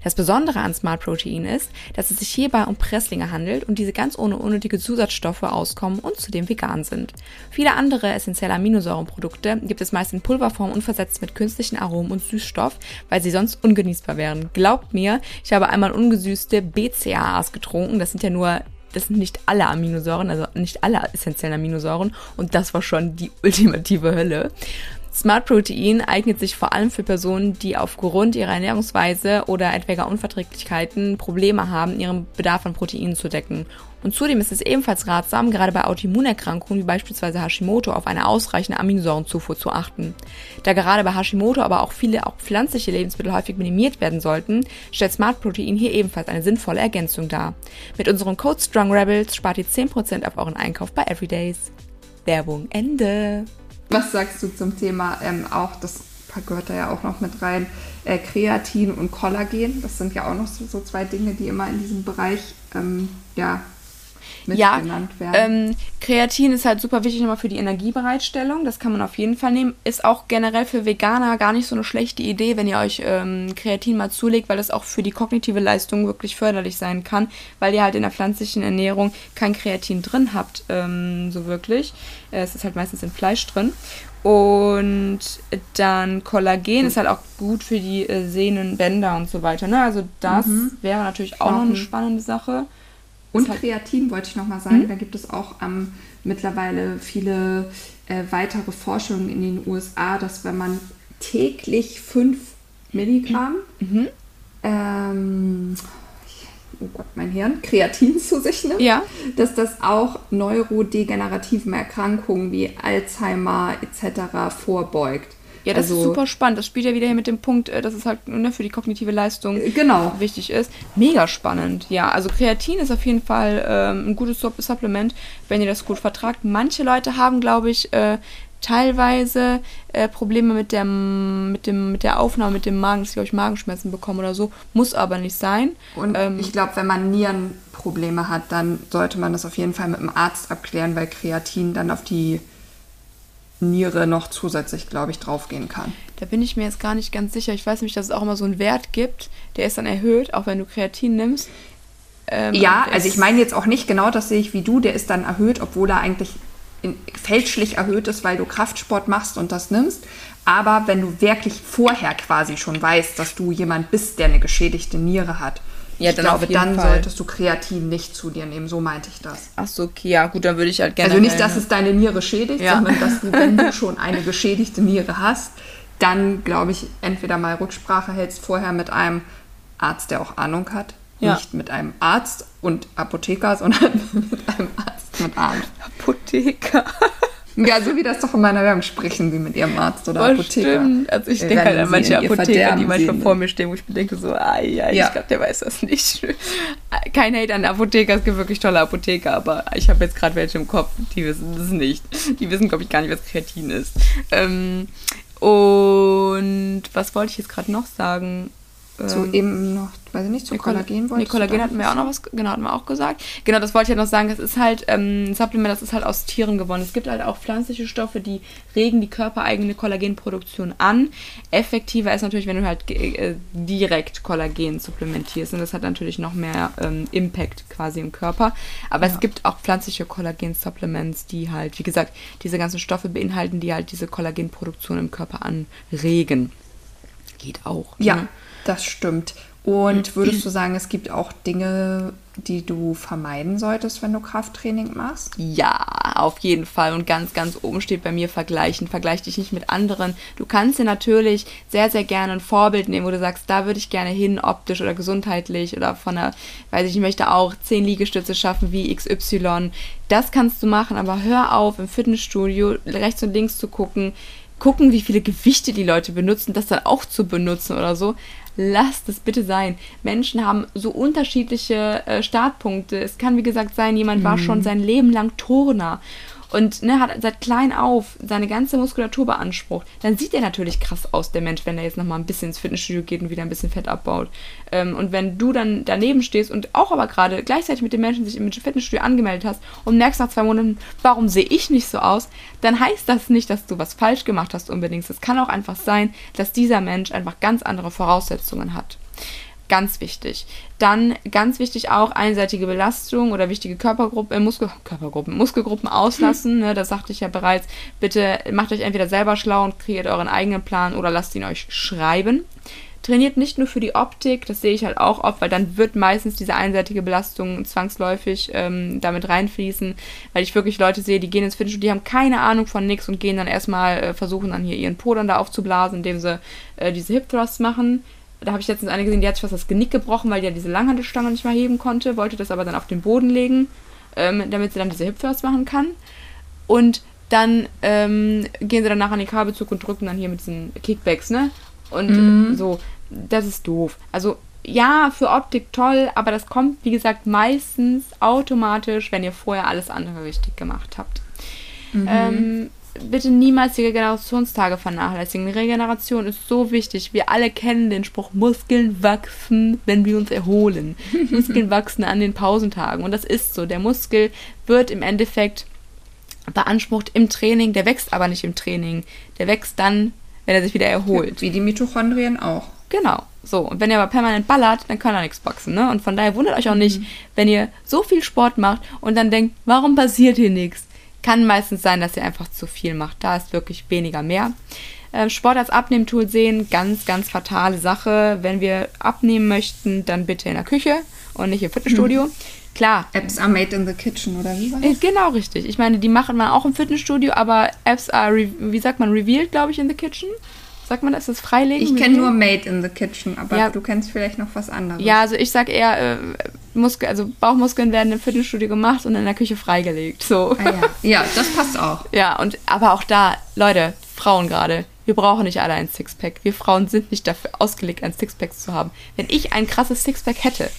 Das Besondere an Smart Protein ist, dass es sich hierbei um Presslinge handelt und diese ganz ohne unnötige Zusatzstoffe auskommen und zudem vegan sind. Viele andere essentielle Aminosäurenprodukte gibt es meist in Pulverform und versetzt mit künstlichen Aromen und Süßstoff, weil sie sonst ungenießbar wären. Glaubt mir, ich habe einmal ungesüßte BCAAs getrunken, das sind ja nur das sind nicht alle Aminosäuren, also nicht alle essentiellen Aminosäuren. Und das war schon die ultimative Hölle. Smart Protein eignet sich vor allem für Personen, die aufgrund ihrer Ernährungsweise oder etwaiger Unverträglichkeiten Probleme haben, ihren Bedarf an Proteinen zu decken. Und zudem ist es ebenfalls ratsam, gerade bei Autoimmunerkrankungen wie beispielsweise Hashimoto auf eine ausreichende Aminosäurenzufuhr zu achten. Da gerade bei Hashimoto aber auch viele auch pflanzliche Lebensmittel häufig minimiert werden sollten, stellt Smart Protein hier ebenfalls eine sinnvolle Ergänzung dar. Mit unserem Code Strong Rebels spart ihr 10% auf euren Einkauf bei Everydays. Werbung Ende. Was sagst du zum Thema ähm, auch, das gehört da ja auch noch mit rein, äh, Kreatin und Kollagen? Das sind ja auch noch so, so zwei Dinge, die immer in diesem Bereich ähm, ja, mit Ja, genannt werden. ähm, Kreatin ist halt super wichtig nochmal für die Energiebereitstellung. Das kann man auf jeden Fall nehmen. Ist auch generell für Veganer gar nicht so eine schlechte Idee, wenn ihr euch ähm, Kreatin mal zulegt, weil das auch für die kognitive Leistung wirklich förderlich sein kann, weil ihr halt in der pflanzlichen Ernährung kein Kreatin drin habt, ähm, so wirklich. Äh, es ist halt meistens in Fleisch drin. Und dann Kollagen ist halt auch gut für die äh, Sehnen, Bänder und so weiter. Ne? Also das wäre natürlich auch noch eine spannende Sache. Und Kreatin wollte ich nochmal sagen, da gibt es auch ähm, mittlerweile viele äh, weitere Forschungen in den USA, dass wenn man täglich 5 Milligramm, Mhm. ähm, oh Gott, mein Hirn, Kreatin zu sich nimmt, Ja. dass das auch neurodegenerativen Erkrankungen wie Alzheimer etc. vorbeugt. Ja, das also, ist super spannend. Das spielt ja wieder hier mit dem Punkt, äh, dass es halt ne, für die kognitive Leistung Genau. wichtig ist. Mega spannend. Ja, also Kreatin ist auf jeden Fall ähm, ein gutes Supp- Supplement, wenn ihr das gut vertragt. Manche Leute haben, glaube ich, äh, teilweise äh, Probleme mit, der, mit, dem, mit der Aufnahme, mit dem Magen, dass sie, glaube ich, Magenschmerzen bekommen oder so. Muss aber nicht sein. Und Ähm, ich glaube, wenn man Nierenprobleme hat, dann sollte man das auf jeden Fall mit dem Arzt abklären, weil Kreatin dann auf die Niere noch zusätzlich, glaube ich, draufgehen kann. Da bin ich mir jetzt gar nicht ganz sicher. Ich weiß nämlich, dass es auch immer so einen Wert gibt, der ist dann erhöht, auch wenn du Kreatin nimmst. Ähm, Ja, also ich meine jetzt auch nicht genau, das sehe ich wie du, der ist dann erhöht, obwohl er eigentlich in, fälschlich erhöht ist, weil du Kraftsport machst und das nimmst. Aber wenn du wirklich vorher quasi schon weißt, dass du jemand bist, der eine geschädigte Niere hat, Ja, ich dann glaube, dann Fall. solltest du Kreatin nicht zu dir nehmen. So meinte ich das. Ach so, okay, ja, gut, dann würde ich halt gerne. Also nicht, dass es deine Niere schädigt, Ja. sondern dass du, wenn du schon eine geschädigte Niere hast, dann, glaube ich, entweder mal Rücksprache hältst vorher mit einem Arzt, der auch Ahnung hat. Ja. Nicht mit einem Arzt und Apotheker, sondern mit einem Arzt mit Ahnung. Apotheker. Ja, so wie das doch in meiner Werbung sprechen sie mit ihrem Arzt oder Voll Apotheker. stimmt. Also ich denke halt an manche Apotheker, die manchmal vor mir stehen, wo ich mir denke so, ah ja, Ja. ich glaube, der weiß das nicht. Kein Hate an Apotheker, es gibt wirklich tolle Apotheker, aber ich habe jetzt gerade welche im Kopf, die wissen das nicht. Die wissen, glaube ich, gar nicht, was Kreatin ist. Ähm, und was wollte ich jetzt gerade noch sagen? Zu Ähm, eben noch, weiß ich nicht, zu Nee, Koll- Kollagen Nee, wolltest du Kollagen hatten wir auch noch was, genau, hatten wir auch gesagt. Genau, das wollte ich ja noch sagen. Das ist halt ähm, ein Supplement, das ist halt aus Tieren gewonnen. Es gibt halt auch pflanzliche Stoffe, die regen die körpereigene Kollagenproduktion an. Effektiver ist natürlich, wenn du halt äh, direkt Kollagen supplementierst. Und das hat natürlich noch mehr ähm, Impact quasi im Körper. Aber es gibt auch pflanzliche Kollagen-Supplements, die halt, wie gesagt, diese ganzen Stoffe beinhalten, die halt diese Kollagenproduktion im Körper anregen. Geht auch. Ja, ne? Das stimmt. Und würdest du sagen, es gibt auch Dinge, die du vermeiden solltest, wenn du Krafttraining machst? Ja, auf jeden Fall. Und ganz, ganz oben steht bei mir vergleichen. Vergleich dich nicht mit anderen. Du kannst dir natürlich sehr, sehr gerne ein Vorbild nehmen, wo du sagst, da würde ich gerne hin, optisch oder gesundheitlich oder von der, weiß ich, ich möchte auch 10 Liegestütze schaffen wie XY. Das kannst du machen, aber hör auf, im Fitnessstudio rechts und links zu gucken, gucken, wie viele Gewichte die Leute benutzen, das dann auch zu benutzen oder so. Lasst es bitte sein. Menschen haben so unterschiedliche äh, Startpunkte. Es kann, wie gesagt, sein, jemand war schon sein Leben lang Turner und ne, hat seit klein auf seine ganze Muskulatur beansprucht, dann sieht er natürlich krass aus, der Mensch, wenn er jetzt nochmal ein bisschen ins Fitnessstudio geht und wieder ein bisschen Fett abbaut. Ähm, und wenn du dann daneben stehst und auch aber gerade gleichzeitig mit den Menschen sich im Fitnessstudio angemeldet hast und merkst nach zwei Monaten, warum sehe ich nicht so aus, dann heißt das nicht, dass du was falsch gemacht hast unbedingt. Es kann auch einfach sein, dass dieser Mensch einfach ganz andere Voraussetzungen hat. Ganz wichtig. Dann ganz wichtig auch einseitige Belastung oder wichtige Körpergruppen, äh, Muskel, Körpergruppen, Muskelgruppen auslassen. Ne, das sagte ich ja bereits. Bitte macht euch entweder selber schlau und kreiert euren eigenen Plan oder lasst ihn euch schreiben. Trainiert nicht nur für die Optik, das sehe ich halt auch oft, weil dann wird meistens diese einseitige Belastung zwangsläufig ähm, damit reinfließen, weil ich wirklich Leute sehe, die gehen ins Fitnessstudio, die haben keine Ahnung von nix und gehen dann erstmal, äh, versuchen dann hier ihren Po dann da aufzublasen, indem sie äh, diese Hip Thrusts machen da habe ich letztens eine gesehen, die hat sich fast das Genick gebrochen, weil die ja diese Langhantelstange nicht mal heben konnte, wollte das aber dann auf den Boden legen, ähm, damit sie dann diese Hip machen kann. Und dann ähm, gehen sie danach an den Kabelzug und drücken dann hier mit diesen Kickbacks, ne? Und so, das ist doof. Also ja, für Optik toll, aber das kommt, wie gesagt, meistens automatisch, wenn ihr vorher alles andere richtig gemacht habt. Ähm, bitte niemals die Regenerationstage vernachlässigen. Regeneration ist so wichtig. Wir alle kennen den Spruch, Muskeln wachsen, wenn wir uns erholen. Muskeln wachsen an den Pausentagen. Und das ist so. Der Muskel wird im Endeffekt beansprucht im Training, der wächst aber nicht im Training. Der wächst dann, wenn er sich wieder erholt. Wie die Mitochondrien auch. Genau. So, und wenn ihr aber permanent ballert, dann kann da nichts wachsen, ne? Und von daher wundert euch auch nicht, wenn ihr so viel Sport macht und dann denkt, warum passiert hier nichts? Kann meistens sein, dass ihr einfach zu viel macht. Da ist wirklich weniger mehr. Ähm, Sport als Abnehmtool sehen, ganz, ganz fatale Sache. Wenn wir abnehmen möchten, dann bitte in der Küche und nicht im Fitnessstudio. Klar, Apps are made in the kitchen, oder wie war äh, das? Genau, richtig. Ich meine, die machen man auch im Fitnessstudio, aber Apps are, re wie sagt man, revealed, glaube ich, in the kitchen. Sagt man, das ist das Freilegen? Ich kenne nur Made in the Kitchen, aber Ja. du kennst vielleicht noch was anderes. Ja, also ich sag eher, äh, Muskel, also Bauchmuskeln werden im Fitnessstudio gemacht und in der Küche freigelegt. So. Ah, ja. ja, das passt auch. Ja, und aber auch da, Leute, Frauen gerade, Wir brauchen nicht alle ein Sixpack. Wir Frauen sind nicht dafür ausgelegt, ein Sixpack zu haben. Wenn ich ein krasses Sixpack hätte,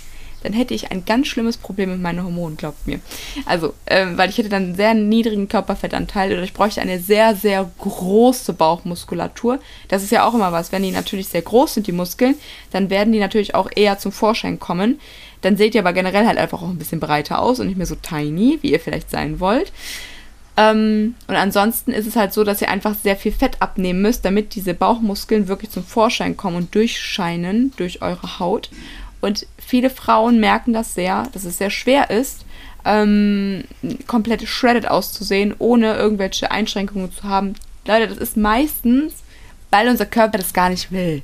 dann hätte ich ein ganz schlimmes Problem mit meinen Hormonen, glaubt mir. Also, ähm, weil ich hätte dann einen sehr niedrigen Körperfettanteil oder ich bräuchte eine sehr, sehr große Bauchmuskulatur. Das ist ja auch immer was. Wenn die natürlich sehr groß sind, die Muskeln, dann werden die natürlich auch eher zum Vorschein kommen. Dann seht ihr aber generell halt einfach auch ein bisschen breiter aus und nicht mehr so tiny, wie ihr vielleicht sein wollt. Ähm, und ansonsten ist es halt so, dass ihr einfach sehr viel Fett abnehmen müsst, damit diese Bauchmuskeln wirklich zum Vorschein kommen und durchscheinen durch eure Haut. Und viele Frauen merken das sehr, dass es sehr schwer ist, ähm, komplett shredded auszusehen, ohne irgendwelche Einschränkungen zu haben. Leute, das ist meistens, weil unser Körper das gar nicht will.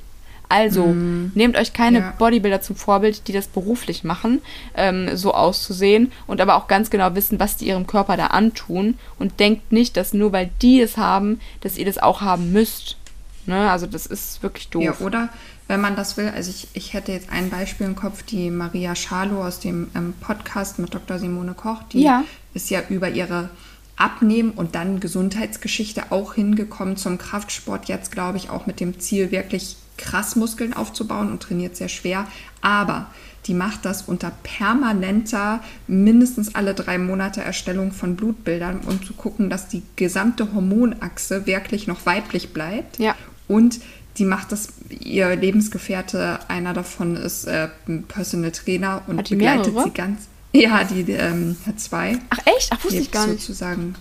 Also mm. nehmt euch keine ja. Bodybuilder zum Vorbild, die das beruflich machen, ähm, so auszusehen und aber auch ganz genau wissen, was die ihrem Körper da antun und denkt nicht, dass nur weil die es haben, dass ihr das auch haben müsst. Ne? Also das ist wirklich doof. Ja, oder wenn man das will, also ich, ich hätte jetzt ein Beispiel im Kopf, die Maria Schalow aus dem ähm, Podcast mit Dr. Simone Koch, die ja. ist ja über ihre Abnehmen und dann Gesundheitsgeschichte auch hingekommen zum Kraftsport, jetzt glaube ich auch mit dem Ziel, wirklich krass Muskeln aufzubauen und trainiert sehr schwer. Aber die macht das unter permanenter, mindestens alle drei Monate Erstellung von Blutbildern, um zu gucken, dass die gesamte Hormonachse wirklich noch weiblich bleibt. Ja. Und die macht das, ihr Lebensgefährte, einer davon ist äh, ein Personal Trainer und begleitet sie ganz. Ja, die ähm, hat zwei. Ach echt? Ach, wusste ich gar nicht. Sozusagen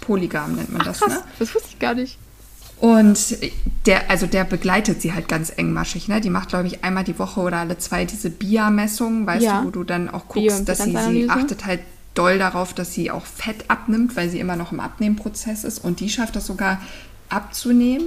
polygam nennt man Ach, das, krass. ne? Das wusste ich gar nicht. Und der, also der begleitet sie halt ganz engmaschig, ne? Die macht, glaube ich, einmal die Woche oder alle zwei diese BIA-Messungen, weißt ja. du, wo du dann auch guckst, dass sie, sie achtet halt doll darauf, dass sie auch Fett abnimmt, weil sie immer noch im Abnehmprozess ist. Und die schafft das sogar abzunehmen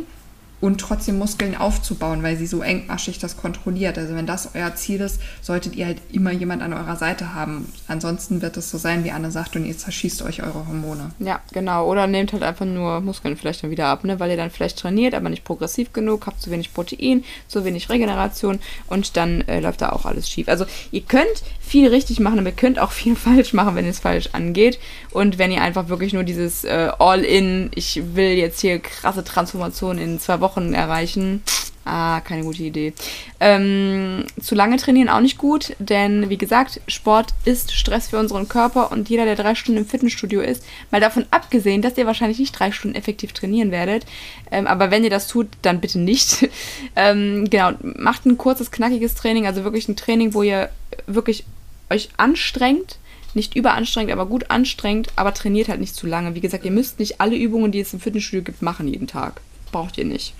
und trotzdem Muskeln aufzubauen, weil sie so engmaschig das kontrolliert. Also wenn das euer Ziel ist, solltet ihr halt immer jemand an eurer Seite haben. Ansonsten wird es so sein, wie Anne sagt, und ihr zerschießt euch eure Hormone. Ja, genau. Oder nehmt halt einfach nur Muskeln vielleicht dann wieder ab, ne? weil ihr dann vielleicht trainiert, aber nicht progressiv genug, habt zu wenig Protein, zu wenig Regeneration und dann äh, läuft da auch alles schief. Also ihr könnt viel richtig machen, aber ihr könnt auch viel falsch machen, wenn es falsch angeht. Und wenn ihr einfach wirklich nur dieses äh, All-in, ich will jetzt hier krasse Transformation in zwei Wochen Wochen erreichen. Ah, keine gute Idee. Ähm, zu lange trainieren auch nicht gut, denn wie gesagt, Sport ist Stress für unseren Körper und jeder, der drei Stunden im Fitnessstudio ist, mal davon abgesehen, dass ihr wahrscheinlich nicht drei Stunden effektiv trainieren werdet, ähm, aber wenn ihr das tut, dann bitte nicht. ähm, genau, macht ein kurzes, knackiges Training, also wirklich ein Training, wo ihr wirklich euch anstrengt, nicht überanstrengt, aber gut anstrengt, aber trainiert halt nicht zu lange. Wie gesagt, ihr müsst nicht alle Übungen, die es im Fitnessstudio gibt, machen jeden Tag braucht ihr nicht.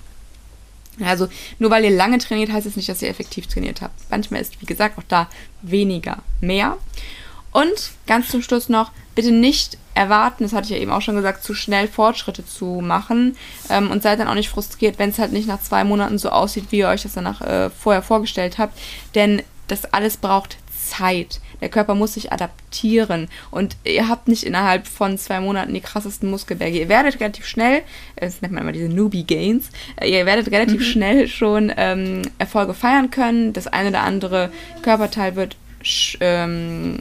Also nur weil ihr lange trainiert, heißt es nicht, dass ihr effektiv trainiert habt. Manchmal ist, wie gesagt, auch da weniger mehr. Und ganz zum Schluss noch, bitte nicht erwarten, das hatte ich ja eben auch schon gesagt, zu schnell Fortschritte zu machen ähm, und seid dann auch nicht frustriert, wenn es halt nicht nach zwei Monaten so aussieht, wie ihr euch das danach äh, vorher vorgestellt habt. Denn das alles braucht Zeit. Der Körper muss sich adaptieren und ihr habt nicht innerhalb von zwei Monaten die krassesten Muskelberge. Ihr werdet relativ schnell, das nennt man immer diese Newbie Gains, äh, ihr werdet relativ mhm. schnell schon ähm, Erfolge feiern können. Das eine oder andere Körperteil wird ähm,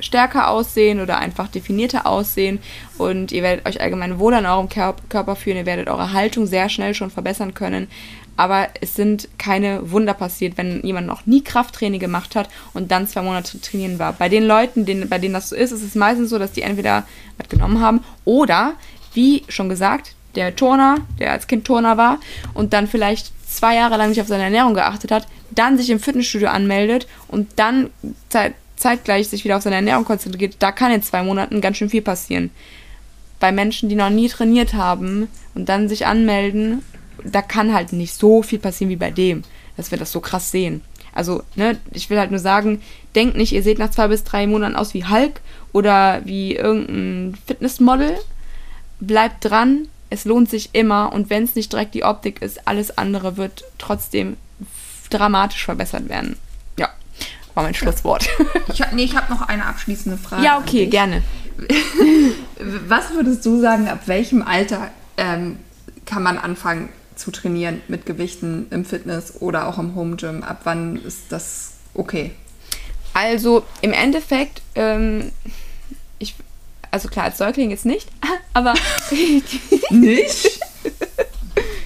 stärker aussehen oder einfach definierter aussehen und ihr werdet euch allgemein wohl an eurem Körper fühlen, ihr werdet eure Haltung sehr schnell schon verbessern können aber es sind keine Wunder passiert, wenn jemand noch nie Krafttraining gemacht hat und dann zwei Monate trainieren war. Bei den Leuten, denen, bei denen das so ist, ist es meistens so, dass die entweder was genommen haben oder, wie schon gesagt, der Turner, der als Kind Turner war und dann vielleicht zwei Jahre lang nicht auf seine Ernährung geachtet hat, dann sich im Fitnessstudio anmeldet und dann zeit, zeitgleich sich wieder auf seine Ernährung konzentriert, da kann in zwei Monaten ganz schön viel passieren. Bei Menschen, die noch nie trainiert haben und dann sich anmelden da kann halt nicht so viel passieren wie bei dem, dass wir das so krass sehen. Also, ne, ich will halt nur sagen, denkt nicht, ihr seht nach zwei bis drei Monaten aus wie Hulk oder wie irgendein Fitnessmodel. Bleibt dran, es lohnt sich immer und wenn es nicht direkt die Optik ist, alles andere wird trotzdem dramatisch verbessert werden. Ja, war mein Schlusswort. Ich, nee, ich habe noch eine abschließende Frage. Ja, okay, gerne. Was würdest du sagen, ab welchem Alter ähm, kann man anfangen, zu trainieren mit Gewichten im Fitness oder auch im Home Gym? Ab wann ist das okay? Also im Endeffekt, ähm, ich, also klar, als Säugling jetzt nicht, aber nicht?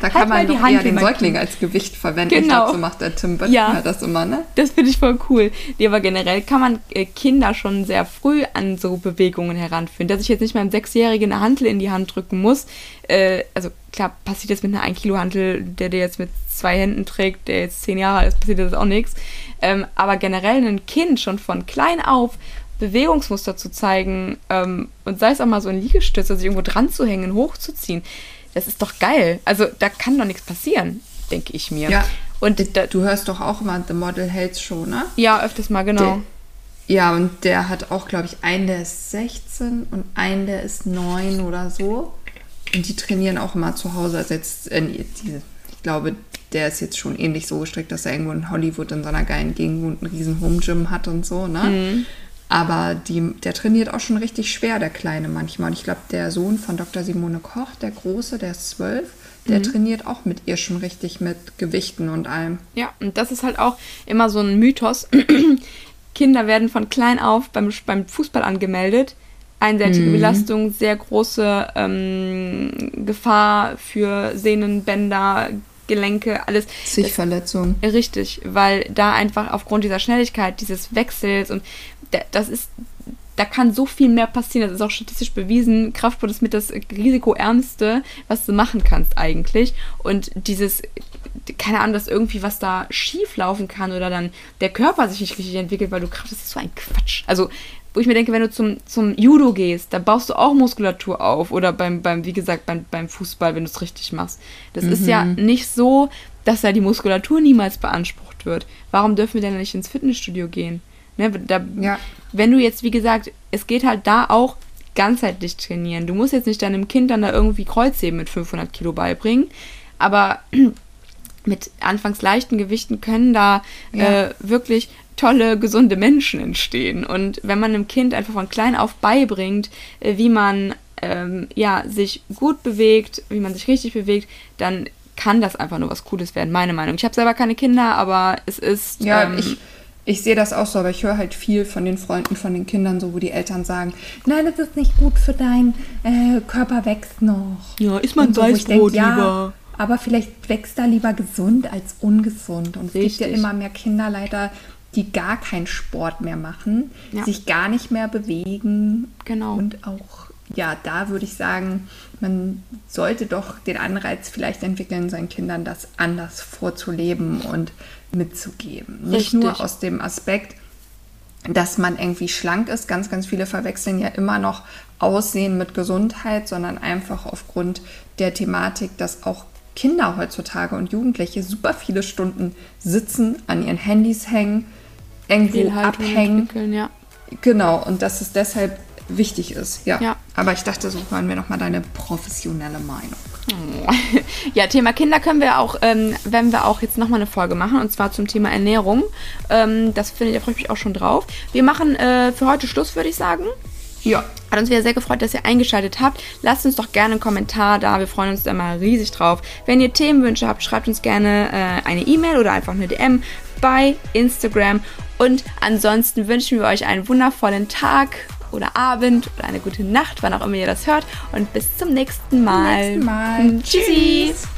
Da kann Halt man die Hand eher den Säugling als Gewicht verwenden. Ich Genau. glaube, so macht der Tim Böttcher Ja. das immer, ne? Das finde ich voll cool. Nee, aber generell kann man äh, Kinder schon sehr früh an so Bewegungen heranführen. Dass ich jetzt nicht meinem Sechsjährigen eine Hantel in die Hand drücken muss. Äh, also klar, passiert jetzt mit einer 1 Kilo Hantel, der der jetzt mit zwei Händen trägt, der jetzt zehn Jahre alt ist, passiert das auch nichts. Ähm, aber generell ein Kind schon von klein auf Bewegungsmuster zu zeigen ähm, und sei es auch mal so ein Liegestütz, also sich irgendwo dran zu hängen, hochzuziehen, das ist doch geil. Also da kann doch nichts passieren, denke ich mir. Ja. Und da, Du hörst doch auch immer The Model Health Show, ne? ja, öfters mal, genau. Ja, und der hat auch, glaube ich, einen, der ist 16 und einen, der ist 9 oder so. Und die trainieren auch immer zu Hause. Also jetzt, äh, ich glaube, der ist jetzt schon ähnlich so gestrickt, dass er irgendwo in Hollywood in so einer geilen Gegend einen riesen Home Gym hat und so, ne? Mhm. Aber die, der trainiert auch schon richtig schwer, der Kleine manchmal. Und ich glaube, der Sohn von Dr. Simone Koch, der Große, der ist 12, der trainiert auch mit ihr schon richtig mit Gewichten und allem. Ja, und das ist halt auch immer so ein Mythos. Kinder werden von klein auf beim, beim Fußball angemeldet. Einseitige Belastung, sehr große ähm, Gefahr für Sehnen, Bänder, Gelenke, alles. Zig Verletzungen. Richtig, weil da einfach aufgrund dieser Schnelligkeit, dieses Wechsels und da- das ist, da kann so viel mehr passieren. Das ist auch statistisch bewiesen. Kraftsport ist mit das risikoärmste, was du machen kannst eigentlich. Und dieses, keine Ahnung, dass irgendwie was da schief laufen kann oder dann der Körper sich nicht richtig entwickelt, weil du Kraft, das ist so ein Quatsch. Also, wo ich mir denke, wenn du zum, zum Judo gehst, da baust du auch Muskulatur auf. Oder beim, beim wie gesagt, beim, beim Fußball, wenn du es richtig machst. Das ist ja nicht so, dass da die Muskulatur niemals beansprucht wird. Warum dürfen wir denn nicht ins Fitnessstudio gehen? Ne, da, Ja. Wenn du jetzt, wie gesagt, es geht halt da auch ganzheitlich trainieren. Du musst jetzt nicht deinem Kind dann da irgendwie Kreuzheben mit 500 Kilo beibringen, aber mit anfangs leichten Gewichten können da Ja. äh, wirklich tolle, gesunde Menschen entstehen. Und wenn man einem Kind einfach von klein auf beibringt, äh, wie man ähm, ja, sich gut bewegt, wie man sich richtig bewegt, dann kann das einfach nur was Cooles werden, meine Meinung. Ich habe selber keine Kinder, aber es ist. Ja, ähm, ich, ich sehe das auch so, aber ich höre halt viel von den Freunden von den Kindern, so wo die Eltern sagen, nein, das ist nicht gut für dein äh, Körper wächst noch. Ja, isst man so, Weißbrot denk, ja, lieber. Aber vielleicht wächst da lieber gesund als ungesund. Und es gibt ja Richtig. immer mehr Kinder leider, die gar keinen Sport mehr machen, Ja. sich gar nicht mehr bewegen. Genau. Und auch, ja, da würde ich sagen, man sollte doch den Anreiz vielleicht entwickeln, seinen Kindern das anders vorzuleben und mitzugeben. Nicht Richtig. nur aus dem Aspekt, dass man irgendwie schlank ist. Ganz, ganz viele verwechseln ja immer noch Aussehen mit Gesundheit, sondern einfach aufgrund der Thematik, dass auch Kinder heutzutage und Jugendliche super viele Stunden sitzen, an ihren Handys hängen, Fehlhaltung abhängen. ja. Genau, und dass es deshalb wichtig ist. Ja. Ja. Aber ich dachte, so hören wir nochmal deine professionelle Meinung. Ja, Thema Kinder können wir auch, ähm, werden wir auch jetzt nochmal eine Folge machen und zwar zum Thema Ernährung. Ähm, das finde ich, da freue ich mich auch schon drauf. Wir machen äh, für heute Schluss, würde ich sagen. Ja. Hat uns wieder sehr gefreut, dass ihr eingeschaltet habt. Lasst uns doch gerne einen Kommentar da. Wir freuen uns da mal riesig drauf. Wenn ihr Themenwünsche habt, schreibt uns gerne äh, eine E-Mail oder einfach eine DM bei Instagram. Und ansonsten wünschen wir euch einen wundervollen Tag oder Abend oder eine gute Nacht, wann auch immer ihr das hört. Und bis zum nächsten Mal. nächsten Mal. Tschüssi. Tschüss.